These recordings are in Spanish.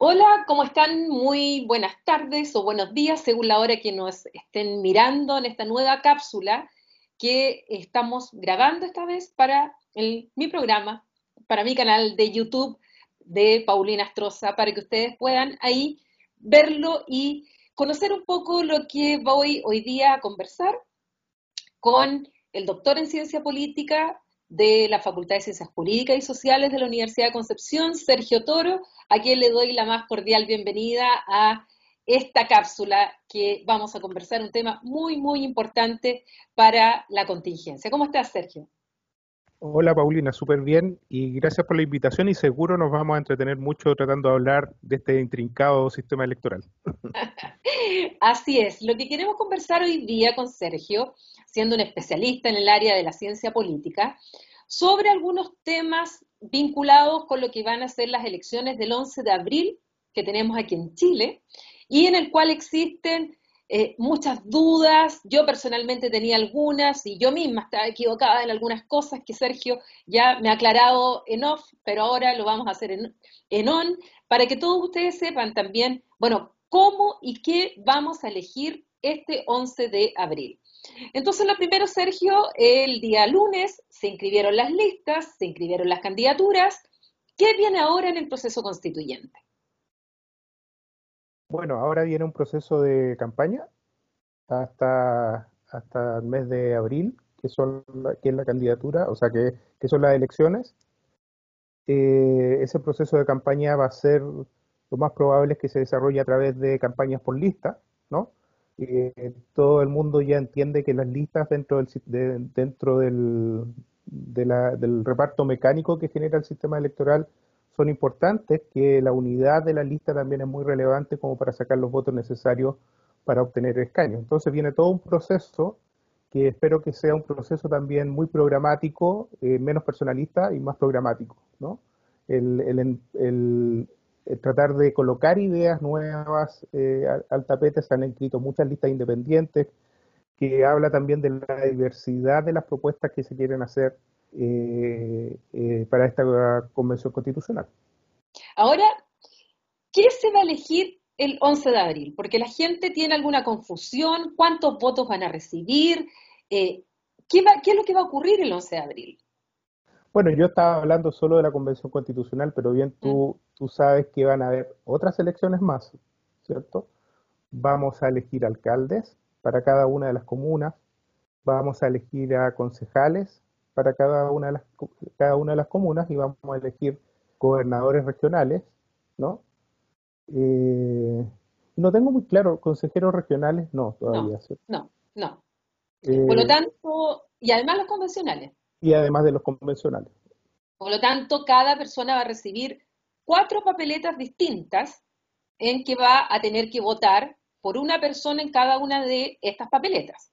Hola, ¿cómo están? Muy buenas tardes o buenos días, según la hora que nos estén mirando en esta nueva cápsula que estamos grabando esta vez para mi programa, para mi canal de YouTube de Paulina Astroza, para que ustedes puedan ahí verlo y conocer un poco lo que voy hoy día a conversar con el doctor en ciencia política, de la Facultad de Ciencias Jurídicas y Sociales de la Universidad de Concepción, Sergio Toro, a quien le doy la más cordial bienvenida a esta cápsula que vamos a conversar un tema muy, muy importante para la contingencia. ¿Cómo estás, Sergio? Hola, Paulina, súper bien y gracias por la invitación y seguro nos vamos a entretener mucho tratando de hablar de este intrincado sistema electoral. Así es, lo que queremos conversar hoy día con Sergio siendo un especialista en el área de la ciencia política, sobre algunos temas vinculados con lo que van a ser las elecciones del 11 de abril que tenemos aquí en Chile y en el cual existen eh, muchas dudas. Yo personalmente tenía algunas y yo misma estaba equivocada en algunas cosas que Sergio ya me ha aclarado en off, pero ahora lo vamos a hacer en, en on para que todos ustedes sepan también, bueno, cómo y qué vamos a elegir este 11 de abril. Entonces, lo primero, Sergio, el día lunes se inscribieron las listas, se inscribieron las candidaturas. ¿Qué viene ahora en el proceso constituyente? Bueno, ahora viene un proceso de campaña hasta, hasta el mes de abril, que, son, que es la candidatura, o sea, que, que son las elecciones. Eh, ese proceso de campaña va a ser, lo más probable es que se desarrolle a través de campañas por lista, ¿no? Eh, todo el mundo ya entiende que las listas dentro del, dentro del, del reparto mecánico que genera el sistema electoral son importantes, que la unidad de la lista también es muy relevante como para sacar los votos necesarios para obtener escaños. Entonces viene todo un proceso que espero que sea un proceso también muy programático, eh, menos personalista y más programático. ¿no? El, el, tratar de colocar ideas nuevas eh, al, tapete. Se han escrito muchas listas independientes que habla también de la diversidad de las propuestas que se quieren hacer eh, para esta convención constitucional. Ahora, ¿qué se va a elegir el 11 de abril? Porque la gente tiene alguna confusión, cuántos votos van a recibir, ¿qué, ¿qué es lo que va a ocurrir el 11 de abril? Bueno, yo estaba hablando solo de la Convención Constitucional, pero bien tú, mm. tú sabes que van a haber otras elecciones más, ¿cierto? Vamos a elegir alcaldes para cada una de las comunas, vamos a elegir a concejales para cada una de las, cada una de las comunas y vamos a elegir gobernadores regionales, ¿no? Eh, no tengo muy claro, consejeros regionales, no, todavía. No, no, no. Por lo eh, tanto, y además los convencionales y además de los convencionales. Por lo tanto, cada persona va a recibir cuatro papeletas distintas en que va a tener que votar por una persona en cada una de estas papeletas.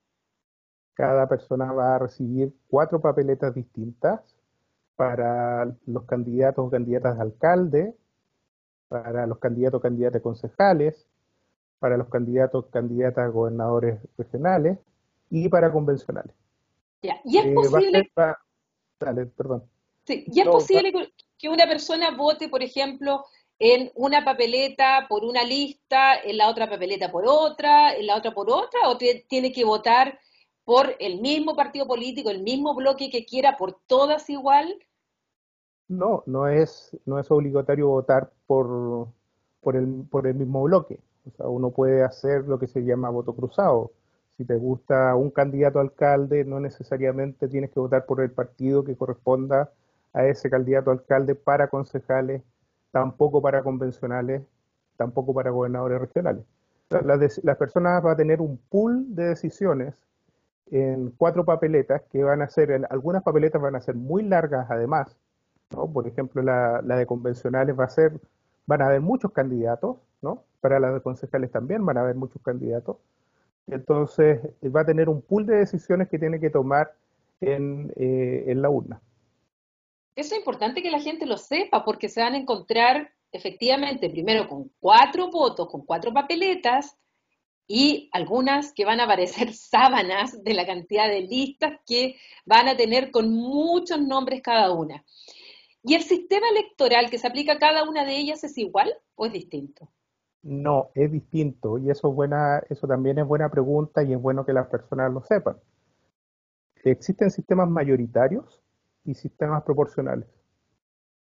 Cada persona va a recibir cuatro papeletas distintas para los candidatos o candidatas de alcalde, para los candidatos o candidatas concejales, para los candidatos o candidatas a gobernadores regionales y para convencionales. Y es eh, posible... perdón. y es posible que una persona vote, por ejemplo, en una papeleta por una lista, en la otra papeleta por otra, en la otra por otra, o tiene que votar por el mismo partido político, el mismo bloque que quiera, por todas igual? No, no es, no es obligatorio votar por, por, el, por el mismo bloque. O sea, uno puede hacer lo que se llama voto cruzado si te gusta un candidato a alcalde, no necesariamente tienes que votar por el partido que corresponda a ese candidato a alcalde para concejales, tampoco para convencionales, tampoco para gobernadores regionales. Las, personas van a tener un pool de decisiones en cuatro papeletas que van a ser, algunas papeletas van a ser muy largas además, ¿no? por ejemplo la, la, de convencionales va a ser, van a haber muchos candidatos, ¿no? para las de concejales también van a haber muchos candidatos, entonces va a tener un pool de decisiones que tiene que tomar en, eh, en la urna. Eso es importante que la gente lo sepa porque se van a encontrar efectivamente primero con cuatro votos, con cuatro papeletas y algunas que van a aparecer sábanas de la cantidad de listas que van a tener con muchos nombres cada una. ¿Y el sistema electoral que se aplica a cada una de ellas es igual o es distinto? No, es distinto y eso, buena, eso también es buena pregunta y es bueno que las personas lo sepan. Existen sistemas mayoritarios y sistemas proporcionales.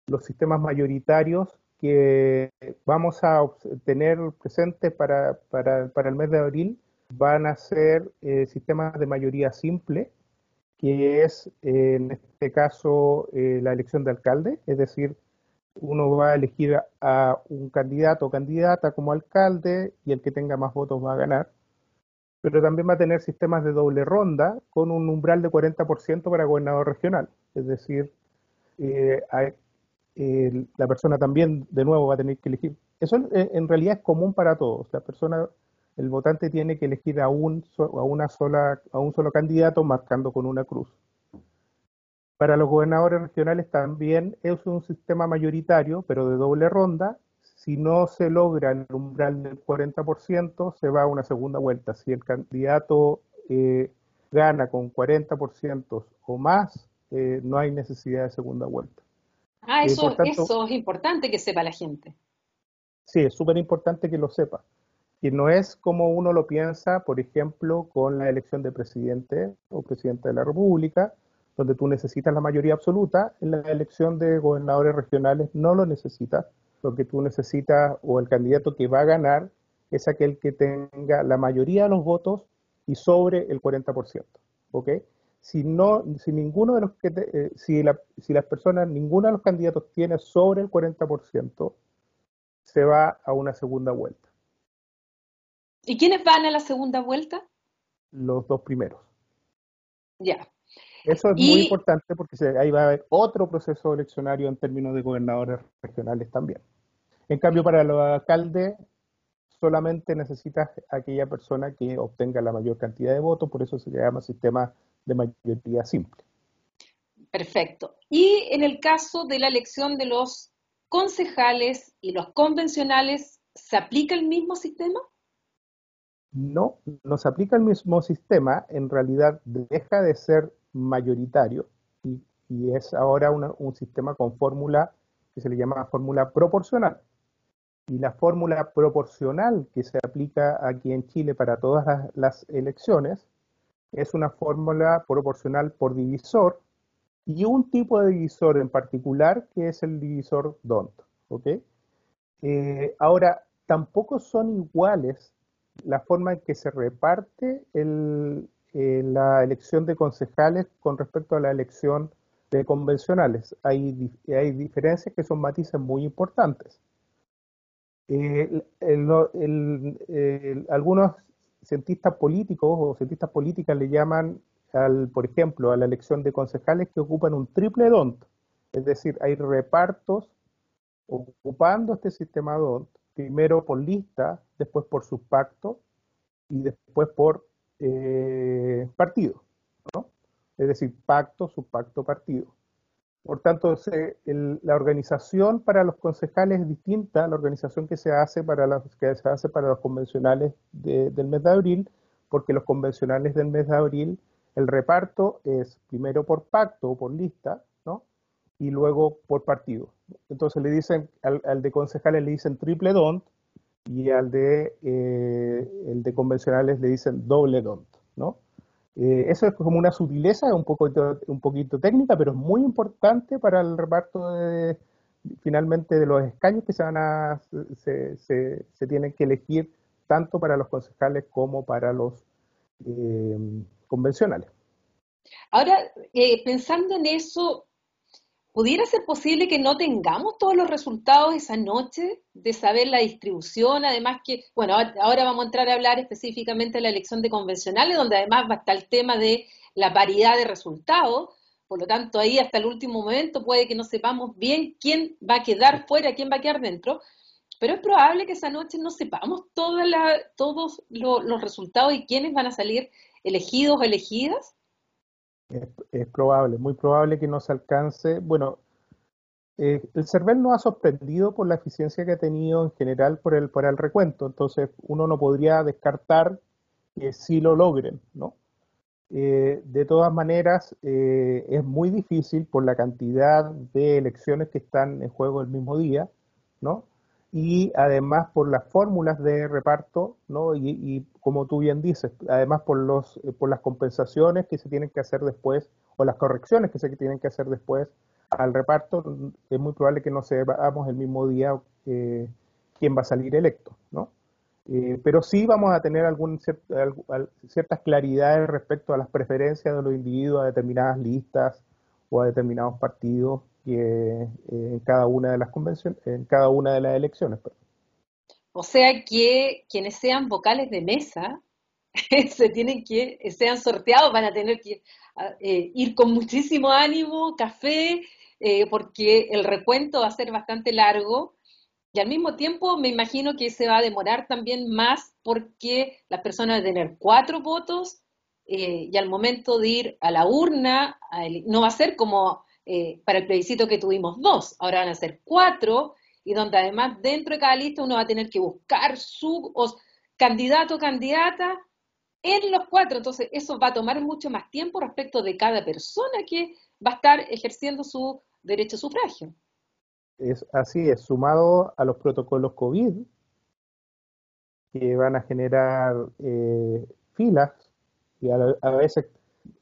Los sistemas mayoritarios que vamos a tener presentes para, el mes de abril van a ser eh, sistemas de mayoría simple, que es en este caso eh, la elección de alcalde, es decir, uno va a elegir a un candidato o candidata como alcalde y el que tenga más votos va a ganar. Pero también va a tener sistemas de doble ronda con un umbral de 40% para gobernador regional. Es decir, eh, la persona también de nuevo va a tener que elegir. Eso en realidad es común para todos. La persona, el votante tiene que elegir a un, a una sola, a un solo candidato marcando con una cruz. Para los gobernadores regionales también es un sistema mayoritario, pero de doble ronda. Si no se logra el umbral del 40%, se va a una segunda vuelta. Si el candidato eh, gana con 40% o más, eh, no hay necesidad de segunda vuelta. Ah, eso, eso es importante que sepa la gente. Sí, es súper importante que lo sepa. Y no es como uno lo piensa, por ejemplo, con la elección de presidente o presidente de la República, donde tú necesitas la mayoría absoluta, en la elección de gobernadores regionales no lo necesitas. Lo que tú necesitas o el candidato que va a ganar es aquel que tenga la mayoría de los votos y sobre el 40%. ¿Ok? Si, no, si ninguno de los que eh, si, la, si las personas, ninguno de los candidatos tiene sobre el 40%, se va a una segunda vuelta. ¿Y quiénes van a la segunda vuelta? Los dos primeros. Ya. Eso es muy importante porque ahí va a haber otro proceso eleccionario en términos de gobernadores regionales también. En cambio, para los alcaldes, solamente necesitas aquella persona que obtenga la mayor cantidad de votos, por eso se llama sistema de mayoría simple. Perfecto. Y en el caso de la elección de los concejales y los convencionales, ¿se aplica el mismo sistema? No, no se aplica el mismo sistema. En realidad deja de ser mayoritario y, es ahora un sistema con fórmula que se le llama fórmula proporcional. Y la fórmula proporcional que se aplica aquí en Chile para todas las, elecciones es una fórmula proporcional por divisor y un tipo de divisor en particular que es el divisor DONT. Eh, ahora, tampoco son iguales la forma en que se reparte eh, la elección de concejales con respecto a la elección de convencionales. Hay, hay diferencias que son matices muy importantes. Eh, algunos cientistas políticos o cientistas políticas le llaman, al, por ejemplo, a la elección de concejales que ocupan un triple DONT, es decir, hay repartos ocupando este sistema DONT, primero por lista, después por subpacto y después por eh, partido, ¿no? es decir, pacto, subpacto, partido. Por tanto, la organización para los concejales es distinta a la organización que se hace para, los, que se hace para los convencionales del mes de abril, porque los convencionales del mes de abril, el reparto es primero por pacto o por lista, ¿no? y luego por partido. Entonces le dicen, al, de concejales le dicen triple DONT, y al de, eh, el de convencionales le dicen doble DONT, ¿no? Eh, eso es como una sutileza, un, poco, un poquito técnica, pero es muy importante para el reparto de, finalmente de los escaños que se van a, se, se, tienen que elegir tanto para los concejales como para los eh, convencionales. Ahora, pensando en eso, ¿Pudiera ser posible que no tengamos todos los resultados esa noche de saber la distribución? Además que, bueno, ahora vamos a entrar a hablar específicamente de la elección de convencionales, donde además va a estar el tema de la paridad de resultados. Por lo tanto, ahí hasta el último momento puede que no sepamos bien quién va a quedar fuera, quién va a quedar dentro. Pero es probable que esa noche no sepamos todos los resultados y quiénes van a salir elegidos o elegidas. Es, probable, muy probable que no se alcance. Bueno, eh, el CERVEL no ha sorprendido por la eficiencia que ha tenido en general por el, por el recuento, entonces uno no podría descartar que sí lo logren, ¿no? eh, de todas maneras, eh, es muy difícil por la cantidad de elecciones que están en juego el mismo día, ¿no? Y además por las fórmulas de reparto, ¿no? Y, como tú bien dices, además por, los, por las compensaciones que se tienen que hacer después o las correcciones que se tienen que hacer después al reparto, es muy probable que no sepamos el mismo día eh, quién va a salir electo, ¿no? Eh, pero sí vamos a tener algún, ciertas claridades respecto a las preferencias de los individuos a determinadas listas o a determinados partidos eh, en cada una de las convenciones, en cada una de las elecciones. O sea que quienes sean vocales de mesa se tienen que sean sorteados, van a tener que eh, ir con muchísimo ánimo, café, porque el recuento va a ser bastante largo. Y al mismo tiempo me imagino que se va a demorar también más porque las personas van a tener cuatro votos eh, y al momento de ir a la urna no va a ser como eh, para el plebiscito que tuvimos dos, ahora van a ser cuatro y donde además dentro de cada lista uno va a tener que buscar su candidato o candidata en los cuatro. Entonces eso va a tomar mucho más tiempo respecto de cada persona que va a estar ejerciendo su derecho a sufragio es así, es sumado a los protocolos COVID que van a generar eh, filas y a, veces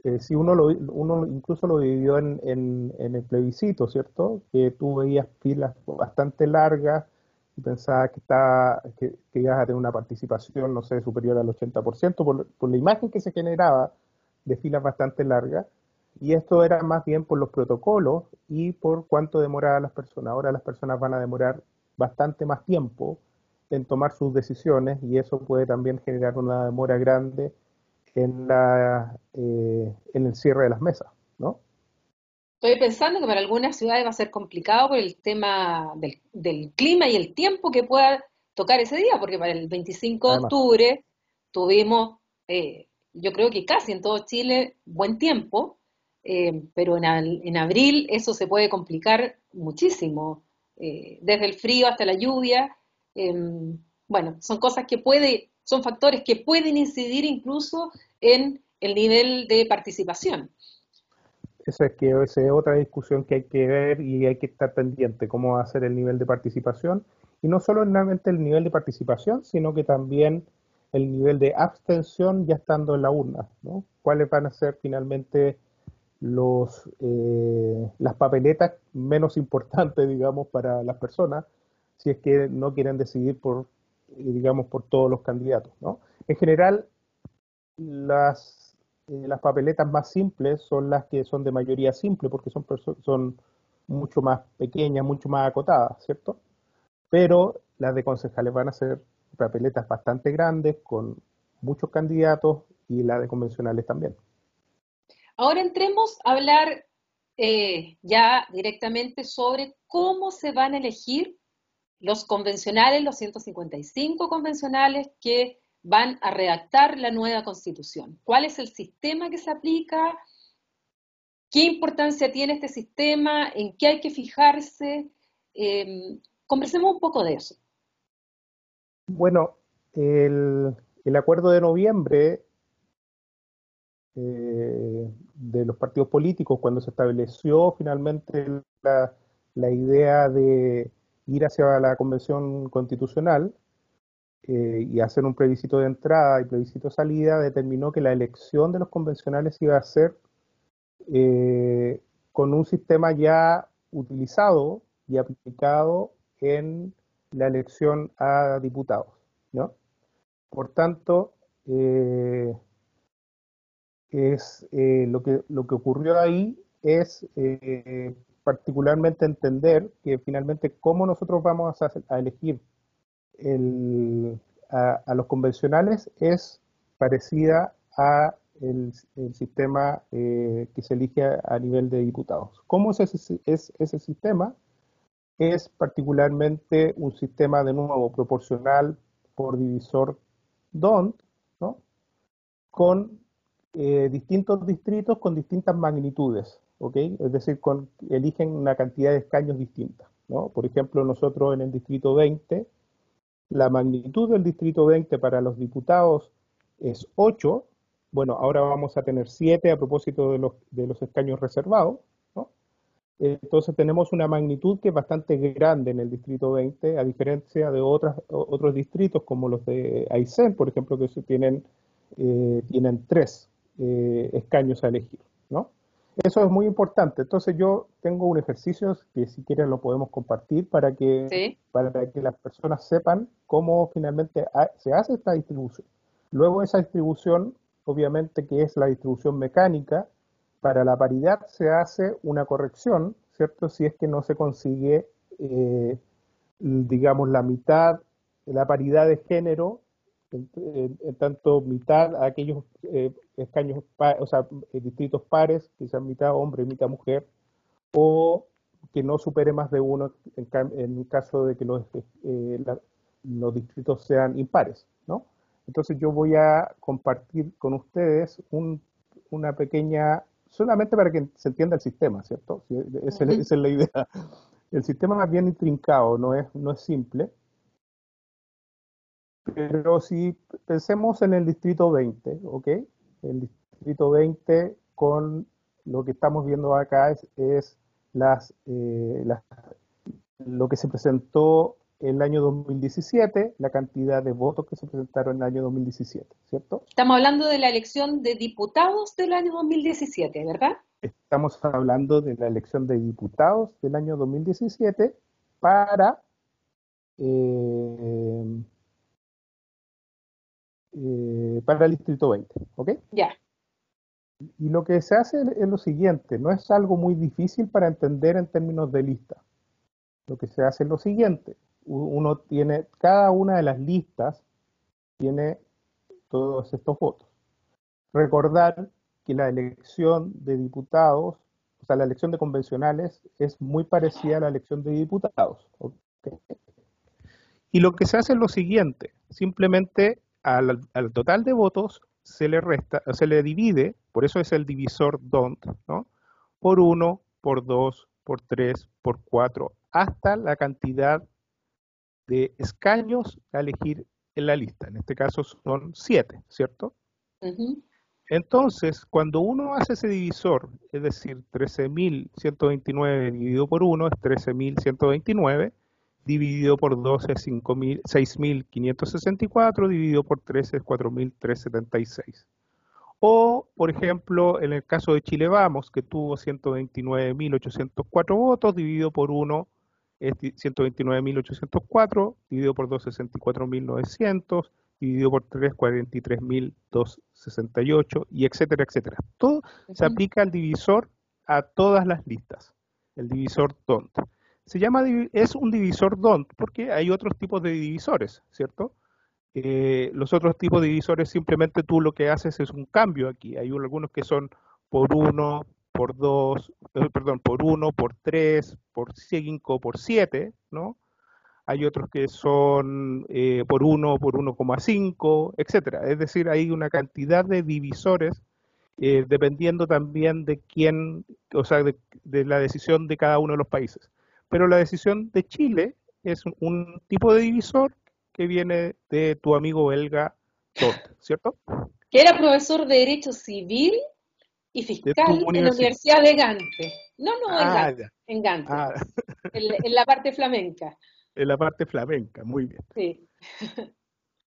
eh, si uno lo, uno incluso lo vivió en, en, el plebiscito, ¿cierto? Que tú veías filas bastante largas y pensabas que, estaba, que, ibas a tener una participación, no sé, superior al 80% por, por la imagen que se generaba de filas bastante largas y esto era más bien por los protocolos y por cuánto demoraba las personas. Ahora las personas van a demorar bastante más tiempo en tomar sus decisiones y eso puede también generar una demora grande en, la, eh, en el cierre de las mesas, ¿no? Estoy pensando que para algunas ciudades va a ser complicado por el tema del, clima y el tiempo que pueda tocar ese día, porque para el 25 de octubre tuvimos, eh, yo creo que casi en todo Chile, buen tiempo, eh, pero en, abril eso se puede complicar muchísimo, eh, desde el frío hasta la lluvia. Bueno, son cosas que puede, son factores que pueden incidir incluso en el nivel de participación. Esa es que es otra discusión que hay que ver y hay que estar pendiente, cómo va a ser el nivel de participación. Y no solamente el nivel de participación, sino que también el nivel de abstención ya estando en la urna, ¿no? ¿Cuáles van a ser finalmente los, eh, las papeletas menos importantes, digamos, para las personas, si es que no quieren decidir por, digamos, por todos los candidatos, ¿no? En general, las, eh, las papeletas más simples son las que son de mayoría simple, porque son, son mucho más pequeñas, mucho más acotadas, ¿cierto? Pero las de concejales van a ser papeletas bastante grandes, con muchos candidatos, y las de convencionales también. Ahora entremos a hablar eh, ya directamente sobre cómo se van a elegir los convencionales, los 155 convencionales que van a redactar la nueva constitución. ¿Cuál es el sistema que se aplica? ¿Qué importancia tiene este sistema? ¿En qué hay que fijarse? Em, conversemos un poco de eso. Bueno, el, el acuerdo de noviembre eh, de los partidos políticos cuando se estableció finalmente la, la idea de ir hacia la convención constitucional eh, y hacer un plebiscito de entrada y plebiscito de salida, determinó que la elección de los convencionales iba a ser eh, con un sistema ya utilizado y aplicado en la elección a diputados. ¿no? Por tanto, eh, es lo, que, lo que ocurrió ahí es particularmente entender que finalmente cómo nosotros vamos a, elegir a, los convencionales es parecida a el, sistema eh, que se elige a, nivel de diputados. ¿Cómo es ese, es ese sistema? Es particularmente un sistema de nuevo proporcional por divisor DONT, ¿no? con eh, distintos distritos con distintas magnitudes, ¿ok? Es decir, eligen una cantidad de escaños distintas, ¿no? Por ejemplo, nosotros en el distrito 20, la magnitud del distrito 20 para los diputados es 8 bueno, ahora vamos a tener siete a propósito de los, de los escaños reservados, ¿no? Entonces tenemos una magnitud que es bastante grande en el distrito 20, a diferencia de otras, otros distritos como los de Aysén, por ejemplo, que tienen, eh, tienen tres eh, escaños a elegir, ¿no? Eso es muy importante. Entonces yo tengo un ejercicio que si quieren lo podemos compartir para que, para que las personas sepan cómo finalmente se hace esta distribución. Luego esa distribución, obviamente que es la distribución mecánica, para la paridad se hace una corrección, ¿cierto? Si es que no se consigue, eh, digamos, la mitad, la paridad de género en, tanto mitad a aquellos eh, escaños, o sea, eh, distritos pares, que sean mitad hombre y mitad mujer, o que no supere más de uno en, en caso de que los, eh, los distritos sean impares, ¿no? Entonces yo voy a compartir con ustedes un, una pequeña, solamente para que se entienda el sistema, ¿cierto? Esa, esa es la idea. El sistema es bien intrincado, no es, no es simple, pero si pensemos en el distrito 20, ¿ok? El distrito 20 con lo que estamos viendo acá es, las, eh, lo que se presentó en el año 2017, la cantidad de votos que se presentaron en el año 2017, ¿cierto? Estamos hablando de la elección de diputados del año 2017, ¿verdad? Estamos hablando de la elección de diputados del año 2017 para eh, eh, para el distrito 20, ¿ok? Ya. Y lo que se hace es lo siguiente, no es algo muy difícil para entender en términos de lista. Lo que se hace es lo siguiente, uno tiene, cada una de las listas tiene todos estos votos. Recordar que la elección de diputados, o sea, la elección de convencionales es muy parecida a la elección de diputados. Y lo que se hace es lo siguiente, simplemente al, total de votos se le resta, se le divide, por eso es el divisor DONT, ¿no? Por 1, por 2, por 3, por 4, hasta la cantidad de escaños a elegir en la lista. En este caso son 7, ¿cierto? Entonces, cuando uno hace ese divisor, es decir, 13.129 dividido por 1 es 13.129, dividido por 12 es 6.564, dividido por 13 es 4.376. O, por ejemplo, en el caso de Chile Vamos, que tuvo 129.804 votos, dividido por 1 es 129.804, dividido por 2, 64.900, dividido por 3, 43.268, y etcétera, etcétera. Todo se aplica al divisor a todas las listas, el divisor DONT se llama, es un divisor DONT porque hay otros tipos de divisores, ¿cierto? Eh, los otros tipos de divisores simplemente tú lo que haces es un cambio aquí. Hay algunos que son por 1, por 2, eh, perdón, por 1, por 3, por 5, por 7, ¿no? Hay otros que son eh, por 1, por 1,5, etcétera. Es decir, hay una cantidad de divisores dependiendo también de quién, o sea, de la decisión de cada uno de los países pero la decisión de Chile es un, tipo de divisor que viene de tu amigo belga Todd, ¿cierto? Que era profesor de Derecho Civil y Fiscal en la Universidad de Gante. No, no, en ah, Gante, en, Gante ah. en, la parte flamenca. En la parte flamenca, muy bien. Sí.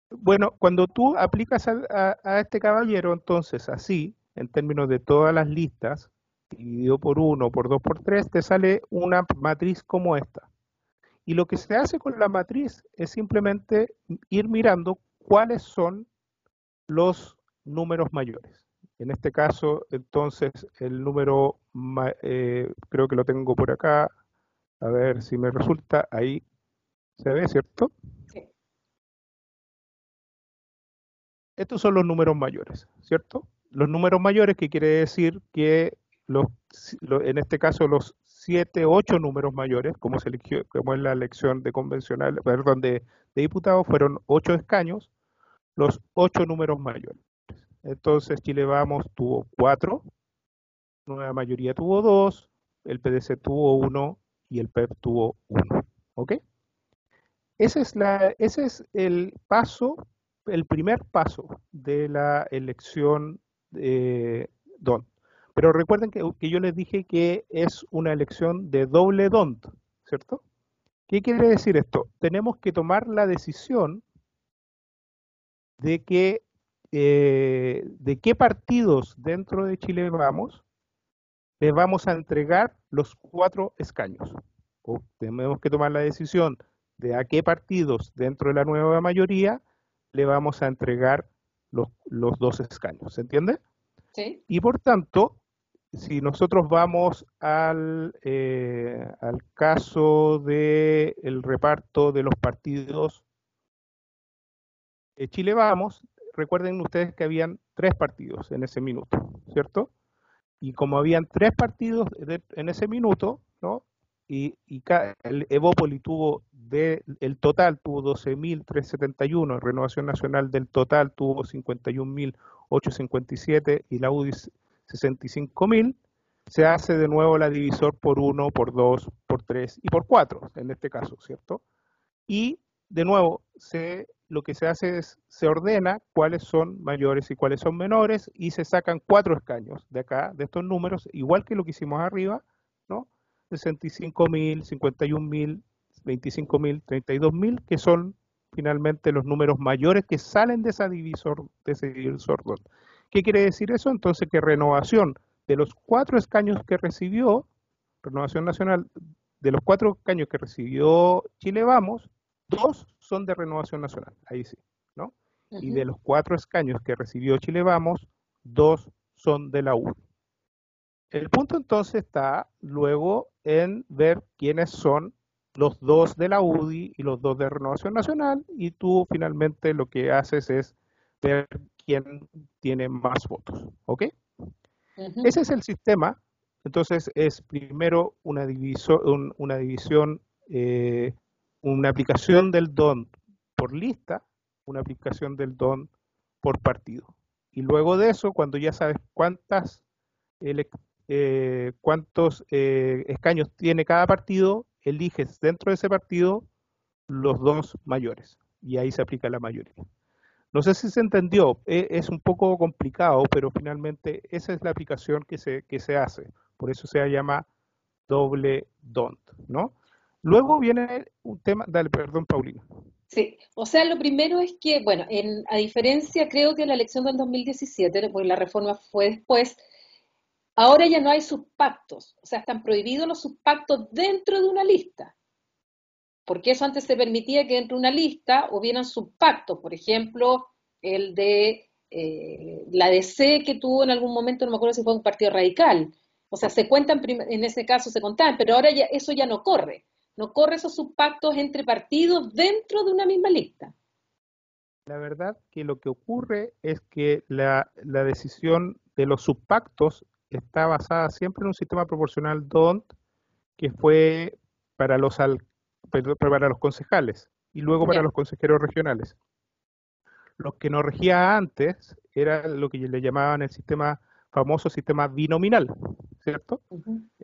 Bueno, cuando tú aplicas a, a, este caballero, entonces así, en términos de todas las listas, dividido por 1, por 2, por 3, te sale una matriz como esta. Y lo que se hace con la matriz es simplemente ir mirando cuáles son los números mayores. En este caso, entonces, el número, eh, creo que lo tengo por acá, a ver si me resulta, ahí se ve, ¿cierto? Sí. Estos son los números mayores, ¿cierto? Los números mayores, que quiere decir que los, en este caso los siete, ocho números mayores, como se eligió, como en la elección de convencional, perdón, de, diputados, fueron ocho escaños, los ocho números mayores. Entonces Chile Vamos tuvo cuatro, Nueva Mayoría tuvo dos, el PDC tuvo uno y el PEP tuvo uno. ¿Ok? Ese es, la, ese es el paso, el primer paso de la elección eh, DONT. Pero recuerden que, que, yo les dije que es una elección de doble DONT, ¿cierto? ¿Qué quiere decir esto? Tenemos que tomar la decisión de que eh, de qué partidos dentro de Chile Vamos le vamos a entregar los cuatro escaños. O tenemos que tomar la decisión de a qué partidos dentro de la nueva mayoría le vamos a entregar los, los dos escaños. ¿Se entiende? Sí. Y por tanto, si nosotros vamos al, eh, al caso del el reparto de los partidos de Chile Vamos, recuerden ustedes que habían tres partidos en ese minuto, ¿cierto? Y como habían tres partidos en ese minuto, ¿no? Y, y el Evópoli tuvo, de, el total tuvo 12.371, Renovación Nacional del total tuvo 51.857 y la UDI 65.000, se hace de nuevo la divisor por 1, por 2, por 3 y por 4, en este caso, ¿cierto? Y de nuevo, lo que se hace es, se ordena cuáles son mayores y cuáles son menores y se sacan cuatro escaños de acá, de estos números, igual que lo que hicimos arriba, ¿no? 65.000, 51.000, 25.000, 32.000, que son finalmente los números mayores que salen de, esa divisor, de ese divisor. ¿Qué quiere decir eso? Entonces que renovación de los cuatro escaños que recibió, renovación nacional, de los cuatro escaños que recibió Chile Vamos, dos son de renovación nacional, ahí sí, ¿no? Y de los cuatro escaños que recibió Chile Vamos, dos son de la UDI. El punto entonces está luego en ver quiénes son los dos de la UDI y los dos de Renovación Nacional y tú finalmente lo que haces es ver quién tiene más votos, ¿ok? Ese es el sistema. Entonces es primero una, una división eh, una aplicación del DON por lista, una aplicación del DON por partido. Y luego de eso, cuando ya sabes cuántas, eh, cuántos eh, escaños tiene cada partido, eliges dentro de ese partido los dos mayores. Y ahí se aplica la mayoría. No sé si se entendió, e, es un poco complicado, pero finalmente esa es la aplicación que se, que se hace. Por eso se llama doble DONT, ¿no? Luego viene un tema, dale, perdón, Paulina. Sí, o sea, lo primero es que, bueno, en, a diferencia, creo que la elección del 2017, porque la reforma fue después, ahora ya no hay subpactos, o sea, están prohibidos los subpactos dentro de una lista. Porque eso antes se permitía que dentro de una lista hubieran subpactos, por ejemplo, el de eh, la DC que tuvo en algún momento, no me acuerdo si fue un partido radical. O sea, se cuentan, en ese caso se contaban, pero ahora ya, eso ya no corre no corre esos subpactos entre partidos dentro de una misma lista. La verdad que lo que ocurre es que la, decisión de los subpactos está basada siempre en un sistema proporcional DONT que fue para los, para los concejales y luego para los consejeros regionales. Lo que nos regía antes era lo que le llamaban el sistema famoso sistema binominal, ¿cierto?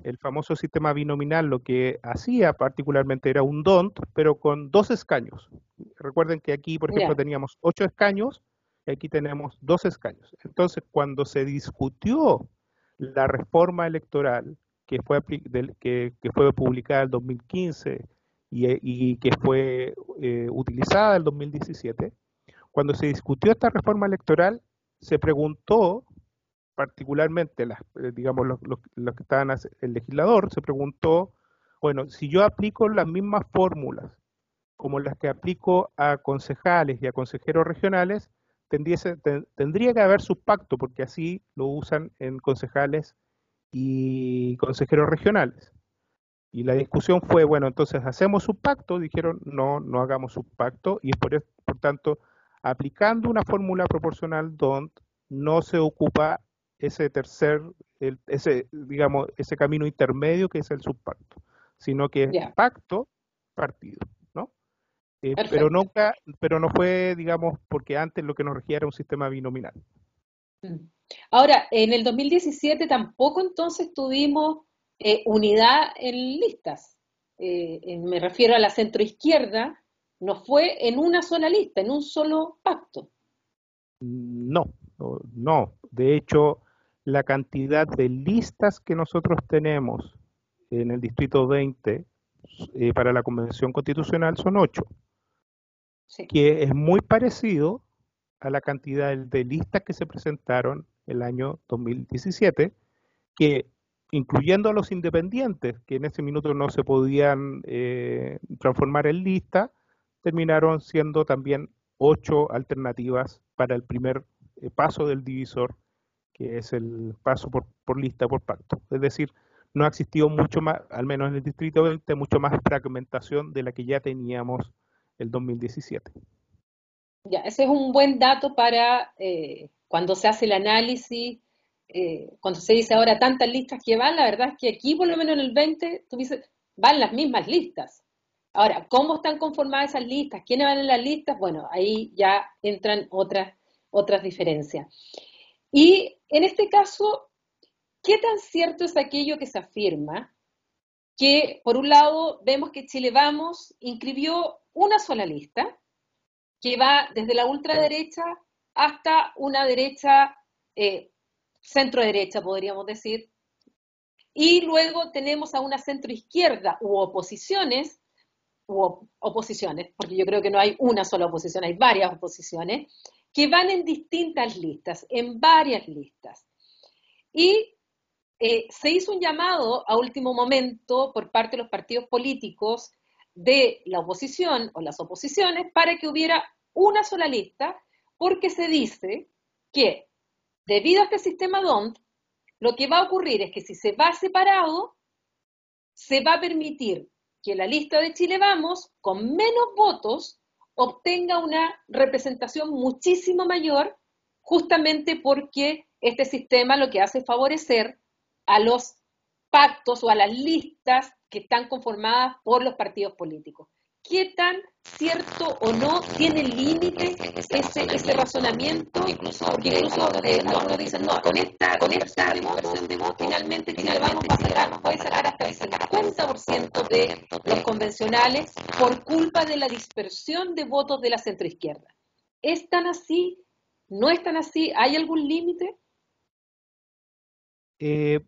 El famoso sistema binominal lo que hacía particularmente era un DONT, pero con dos escaños. Recuerden que aquí, por ejemplo, teníamos ocho escaños y aquí tenemos dos escaños. Entonces, cuando se discutió la reforma electoral que fue, que, fue publicada en 2015 y, y que fue eh, utilizada en 2017, cuando se discutió esta reforma electoral, se preguntó particularmente las, eh, digamos, los, que estaban, el legislador se preguntó, bueno, si yo aplico las mismas fórmulas como las que aplico a concejales y a consejeros regionales, tendría que haber su pacto, porque así lo usan en concejales y consejeros regionales. Y la discusión fue, bueno, entonces hacemos su pacto, dijeron, no, no hagamos su pacto, y es por, por tanto, aplicando una fórmula proporcional DONT, no se ocupa ese tercer, ese, digamos, ese camino intermedio que es el subpacto, sino que es pacto, partido, ¿no? Eh, pero nunca, pero no fue, digamos, porque antes lo que nos regía era un sistema binominal. Mm. Ahora, en el 2017 tampoco entonces tuvimos eh, unidad en listas. Eh, me refiero a la centroizquierda, no fue en una sola lista, en un solo pacto. No, No, de hecho, la cantidad de listas que nosotros tenemos en el Distrito 20 eh, para la Convención Constitucional son ocho, que es muy parecido a la cantidad de listas que se presentaron el año 2017, que incluyendo a los independientes, que en ese minuto no se podían eh, transformar en lista, terminaron siendo también ocho alternativas para el primer eh, paso del divisor, que es el paso por, por lista por pacto. Es decir, no ha existido mucho más, al menos en el Distrito 20, mucho más fragmentación de la que ya teníamos el 2017. Ya, ese es un buen dato para eh, cuando se hace el análisis, eh, cuando se dice ahora tantas listas que van, la verdad es que aquí por lo menos en el 20, tú van las mismas listas. Ahora, ¿cómo están conformadas esas listas? ¿Quiénes van en las listas? Bueno, ahí ya entran otras, otras diferencias. Y en este caso, ¿Qué tan cierto es aquello que se afirma? Que, por un lado, vemos que Chile Vamos inscribió una sola lista, que va desde la ultraderecha hasta una derecha, eh, centro derecha, podríamos decir. Y luego tenemos a una centro izquierda u oposiciones, u oposiciones, porque yo creo que no hay una sola oposición, hay varias oposiciones, que van en distintas listas, en varias listas. Y eh, se hizo un llamado a último momento por parte de los partidos políticos de la oposición o las oposiciones para que hubiera una sola lista, porque se dice que debido a este sistema DONT, lo que va a ocurrir es que si se va separado, se va a permitir que la lista de Chile Vamos, con menos votos, obtenga una representación muchísimo mayor, justamente porque este sistema lo que hace es favorecer a los pactos o a las listas que están conformadas por los partidos políticos. ¿Qué tan cierto o no tiene límite ese, ese razonamiento? Incluso, porque incluso eh, algunos dicen, no, con esta, con esta demostración de voto, finalmente Chile vamos a sacar, puede sacar hasta el 50% de los convencionales por culpa de la dispersión de votos de la centroizquierda. ¿Es tan así? ¿No es tan así? ¿Hay algún límite? Eh,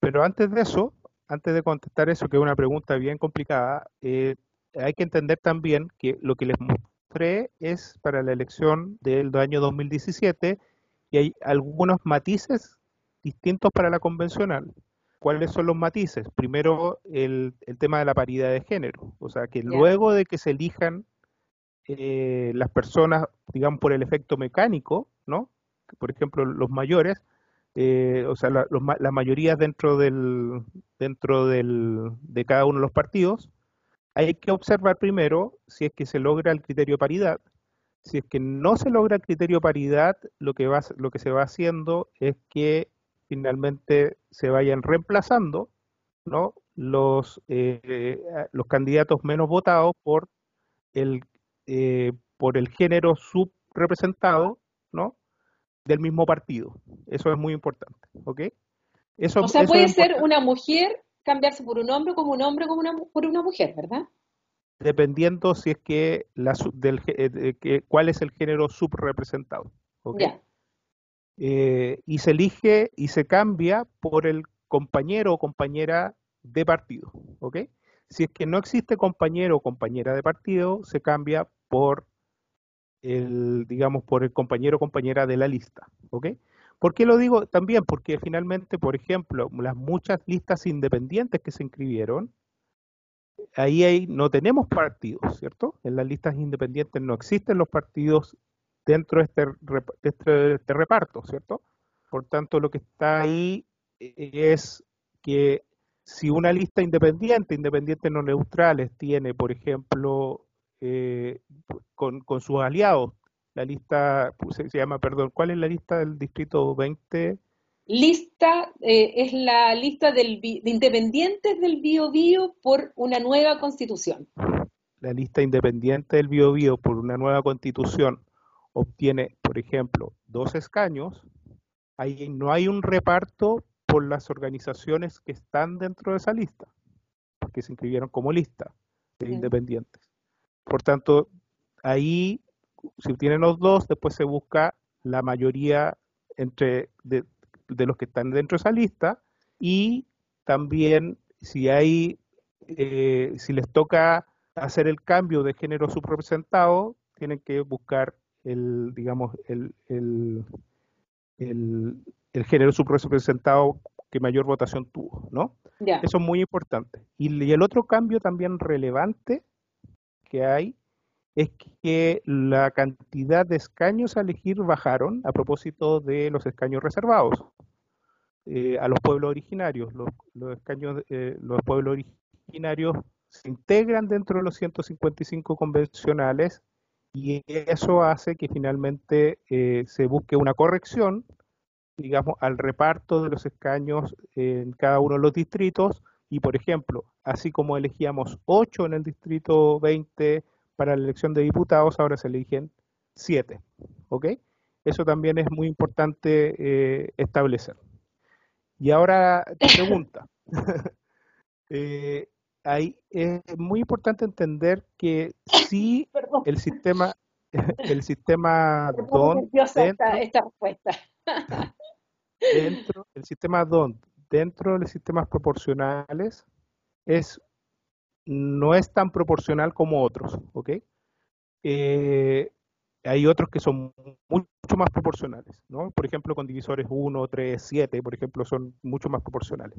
pero antes de eso, antes de contestar eso, que es una pregunta bien complicada, eh, hay que entender también que lo que les mostré es para la elección del año 2017 y hay algunos matices distintos para la convencional. ¿Cuáles son los matices? Primero, el, tema de la paridad de género, o sea, que luego de que se elijan eh, las personas, digamos, por el efecto mecánico, ¿no? Por ejemplo, los mayores, eh, o sea, la, mayoría dentro del dentro del, de cada uno de los partidos, hay que observar primero si es que se logra el criterio paridad. Si es que no se logra el criterio paridad, lo que va, lo que se va haciendo es que finalmente se vayan reemplazando, ¿no? Los eh, los candidatos menos votados por el eh, por el género subrepresentado, ¿no? del mismo partido. Eso es muy importante, ¿ok? Eso, o sea, puede ser una mujer cambiarse por un hombre como un hombre como una, por una mujer, ¿verdad? Dependiendo si es que, la, del, eh, que cuál es el género subrepresentado. ¿okay? Eh, y se elige y se cambia por el compañero o compañera de partido. ¿ok? Si es que no existe compañero o compañera de partido, se cambia por el, digamos, por el compañero o compañera de la lista. ¿Ok? ¿Por qué lo digo también? Porque finalmente, por ejemplo, las muchas listas independientes que se inscribieron, ahí no tenemos partidos, ¿cierto? En las listas independientes no existen los partidos dentro de este, este, este reparto, ¿cierto? Por tanto, lo que está ahí es que si una lista independiente, independientes no neutrales, tiene, por ejemplo, eh, con, sus aliados. La lista se, llama, perdón, ¿cuál es la lista del distrito 20? Lista, eh, es la lista del, de independientes del Bio Bio por una nueva constitución. La lista independiente del Bio Bio por una nueva constitución obtiene, por ejemplo, dos escaños. Ahí no hay un reparto por las organizaciones que están dentro de esa lista, porque se inscribieron como lista de independientes. Por tanto, ahí, si tienen los dos, después se busca la mayoría entre de, los que están dentro de esa lista y también si hay, eh, si les toca hacer el cambio de género subrepresentado, tienen que buscar el, digamos, el, el, el, el género subrepresentado que mayor votación tuvo, ¿no? Eso es muy importante. Y, el otro cambio también relevante que hay es que la cantidad de escaños a elegir bajaron a propósito de los escaños reservados eh, a los pueblos originarios. Los, escaños, eh, los pueblos originarios se integran dentro de los 155 convencionales y eso hace que finalmente eh, se busque una corrección digamos, al reparto de los escaños en cada uno de los distritos y, por ejemplo, así como elegíamos 8 en el distrito 20 para la elección de diputados, ahora se eligen 7, ¿ok? Eso también es muy importante eh, establecer. Y ahora te pregunta. eh, es muy importante entender que si el sistema el sistema DON esta, esta respuesta. dentro del sistema DONT, dentro de los sistemas proporcionales, es, no es tan proporcional como otros, ¿ok? Eh, hay otros que son mucho más proporcionales, ¿no? Por ejemplo, con divisores 1, 3, 7, por ejemplo, son mucho más proporcionales.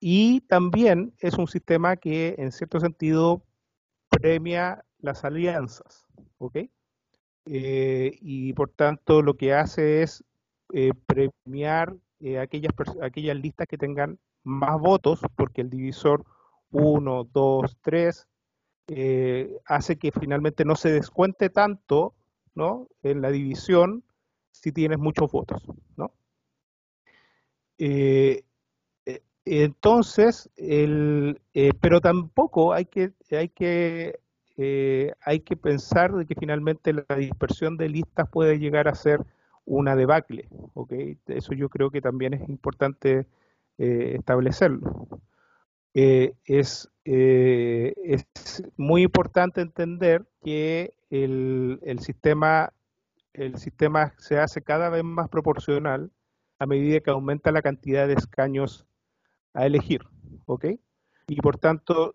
y también es un sistema que, en cierto sentido, premia las alianzas, ¿ok? Eh, y por tanto, lo que hace es eh, premiar eh, aquellas, aquellas listas que tengan más votos, porque el divisor 1, 2, 3 hace que finalmente no se descuente tanto ¿no? en la división si tienes muchos votos. ¿no? Eh, entonces, el, pero tampoco hay que, hay que hay que pensar de que finalmente la dispersión de listas puede llegar a ser una debacle. ¿okay? Eso yo creo que también es importante eh, establecerlo. Eh, es, eh, es, muy importante entender que el, el, sistema, el sistema se hace cada vez más proporcional a medida que aumenta la cantidad de escaños a elegir. Y por tanto,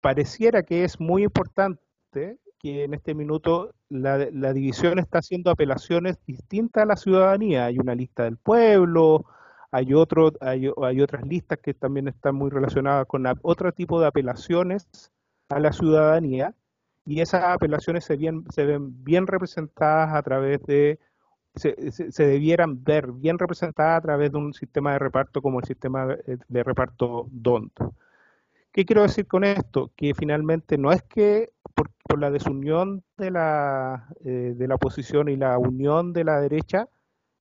pareciera que es muy importante que en este minuto la, división está haciendo apelaciones distintas a la ciudadanía. Hay una lista del pueblo, hay, otro, hay, otras listas que también están muy relacionadas con otro tipo de apelaciones a la ciudadanía y esas apelaciones se, se ven bien representadas a través de, se, se, debieran ver bien representadas a través de un sistema de reparto como el sistema de, reparto DONT. ¿Qué quiero decir con esto? Que finalmente no es que por, la desunión de la, eh, de la oposición y la unión de la derecha,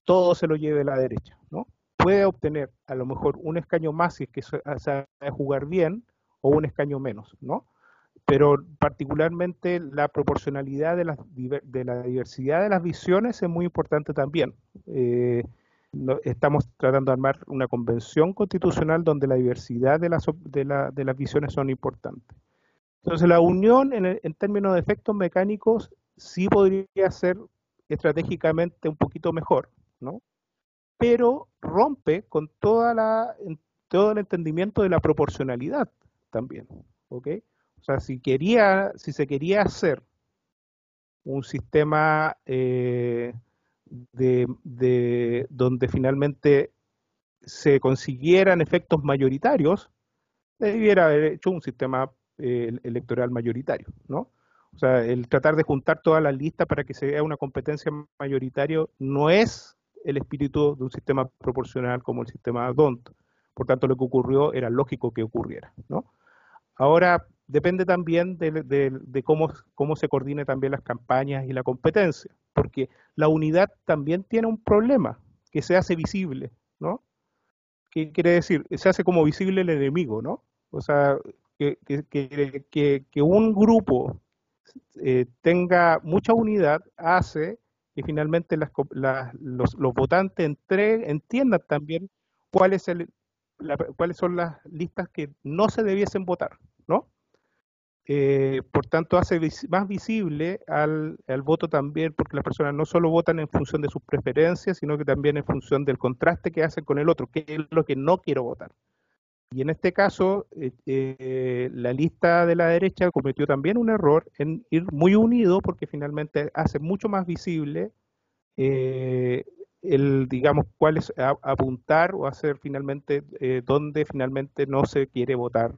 todo se lo lleve la derecha. Puede obtener a lo mejor un escaño más si es que sabe jugar bien o un escaño menos, ¿no? Pero particularmente la proporcionalidad de la, de la diversidad de las visiones es muy importante también. Eh, estamos tratando de armar una convención constitucional donde la diversidad de las, de, las visiones son importantes. Entonces, la unión en, en, términos de efectos mecánicos sí podría ser estratégicamente un poquito mejor, ¿no? Pero rompe con toda la, todo el entendimiento de la proporcionalidad también, ¿ok? O sea, si quería, si se quería hacer un sistema eh, de, donde finalmente se consiguieran efectos mayoritarios, debiera haber hecho un sistema eh, electoral mayoritario, ¿no? O sea, el tratar de juntar todas las listas para que se vea una competencia mayoritaria no es el espíritu de un sistema proporcional como el sistema DONT. Por tanto, lo que ocurrió era lógico que ocurriera, ¿no? Ahora, depende también de, cómo, cómo, se coordine también las campañas y la competencia, porque la unidad también tiene un problema, que se hace visible, ¿no? ¿Qué quiere decir? Se hace como visible el enemigo, ¿no? O sea, que, que, un grupo eh, tenga mucha unidad hace que finalmente las, los, votantes entre, entiendan también cuáles son las listas que no se debiesen votar, ¿no? eh, por tanto, hace más visible al, voto también, porque las personas no solo votan en función de sus preferencias, sino que también en función del contraste que hacen con el otro, que es lo que no quiero votar. Y en este caso, eh, eh, la lista de la derecha cometió también un error en ir muy unido, porque finalmente hace mucho más visible el, digamos, cuál es apuntar o hacer finalmente dónde finalmente no se quiere votar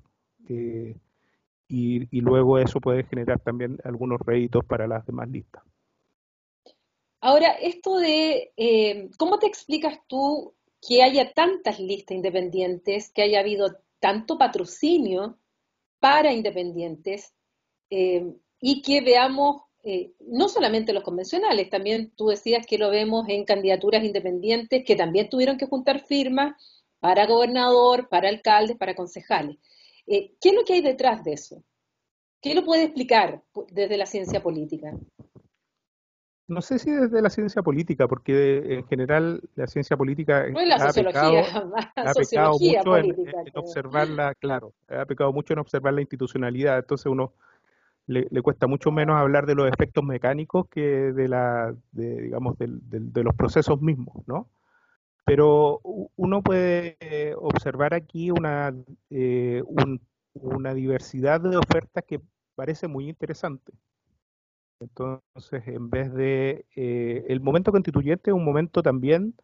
y, luego eso puede generar también algunos réditos para las demás listas. Ahora, esto de, eh, ¿cómo te explicas tú que haya tantas listas independientes, que haya habido tanto patrocinio para independientes eh, y que veamos eh, no solamente los convencionales, también tú decías que lo vemos en candidaturas independientes que también tuvieron que juntar firmas para gobernador, para alcaldes, para concejales. Eh, ¿Qué es lo que hay detrás de eso? ¿Qué lo puede explicar desde la ciencia política? No sé si desde la ciencia política, porque en general la ciencia política no es la ha sociología, pecado, ha pecado mucho en, observarla, claro, ha pecado mucho en observar la institucionalidad, entonces uno le, cuesta mucho menos hablar de los efectos mecánicos que de la, digamos, de los procesos mismos, ¿no? Pero uno puede eh, observar aquí una, eh, una diversidad de ofertas que parece muy interesante. Entonces, en vez de... Eh, el momento constituyente es un momento también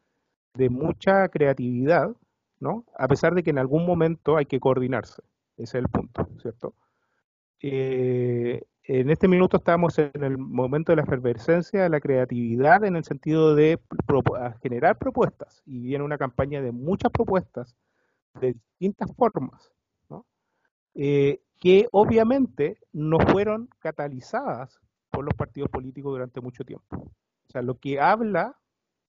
de mucha creatividad, ¿no? A pesar de que en algún momento hay que coordinarse. Ese es el punto, ¿cierto? Eh, en este minuto estamos en el momento de la efervescencia, de la creatividad, en el sentido de generar propuestas. Y viene una campaña de muchas propuestas de distintas formas, eh, que obviamente no fueron catalizadas por los partidos políticos durante mucho tiempo. O sea, lo que habla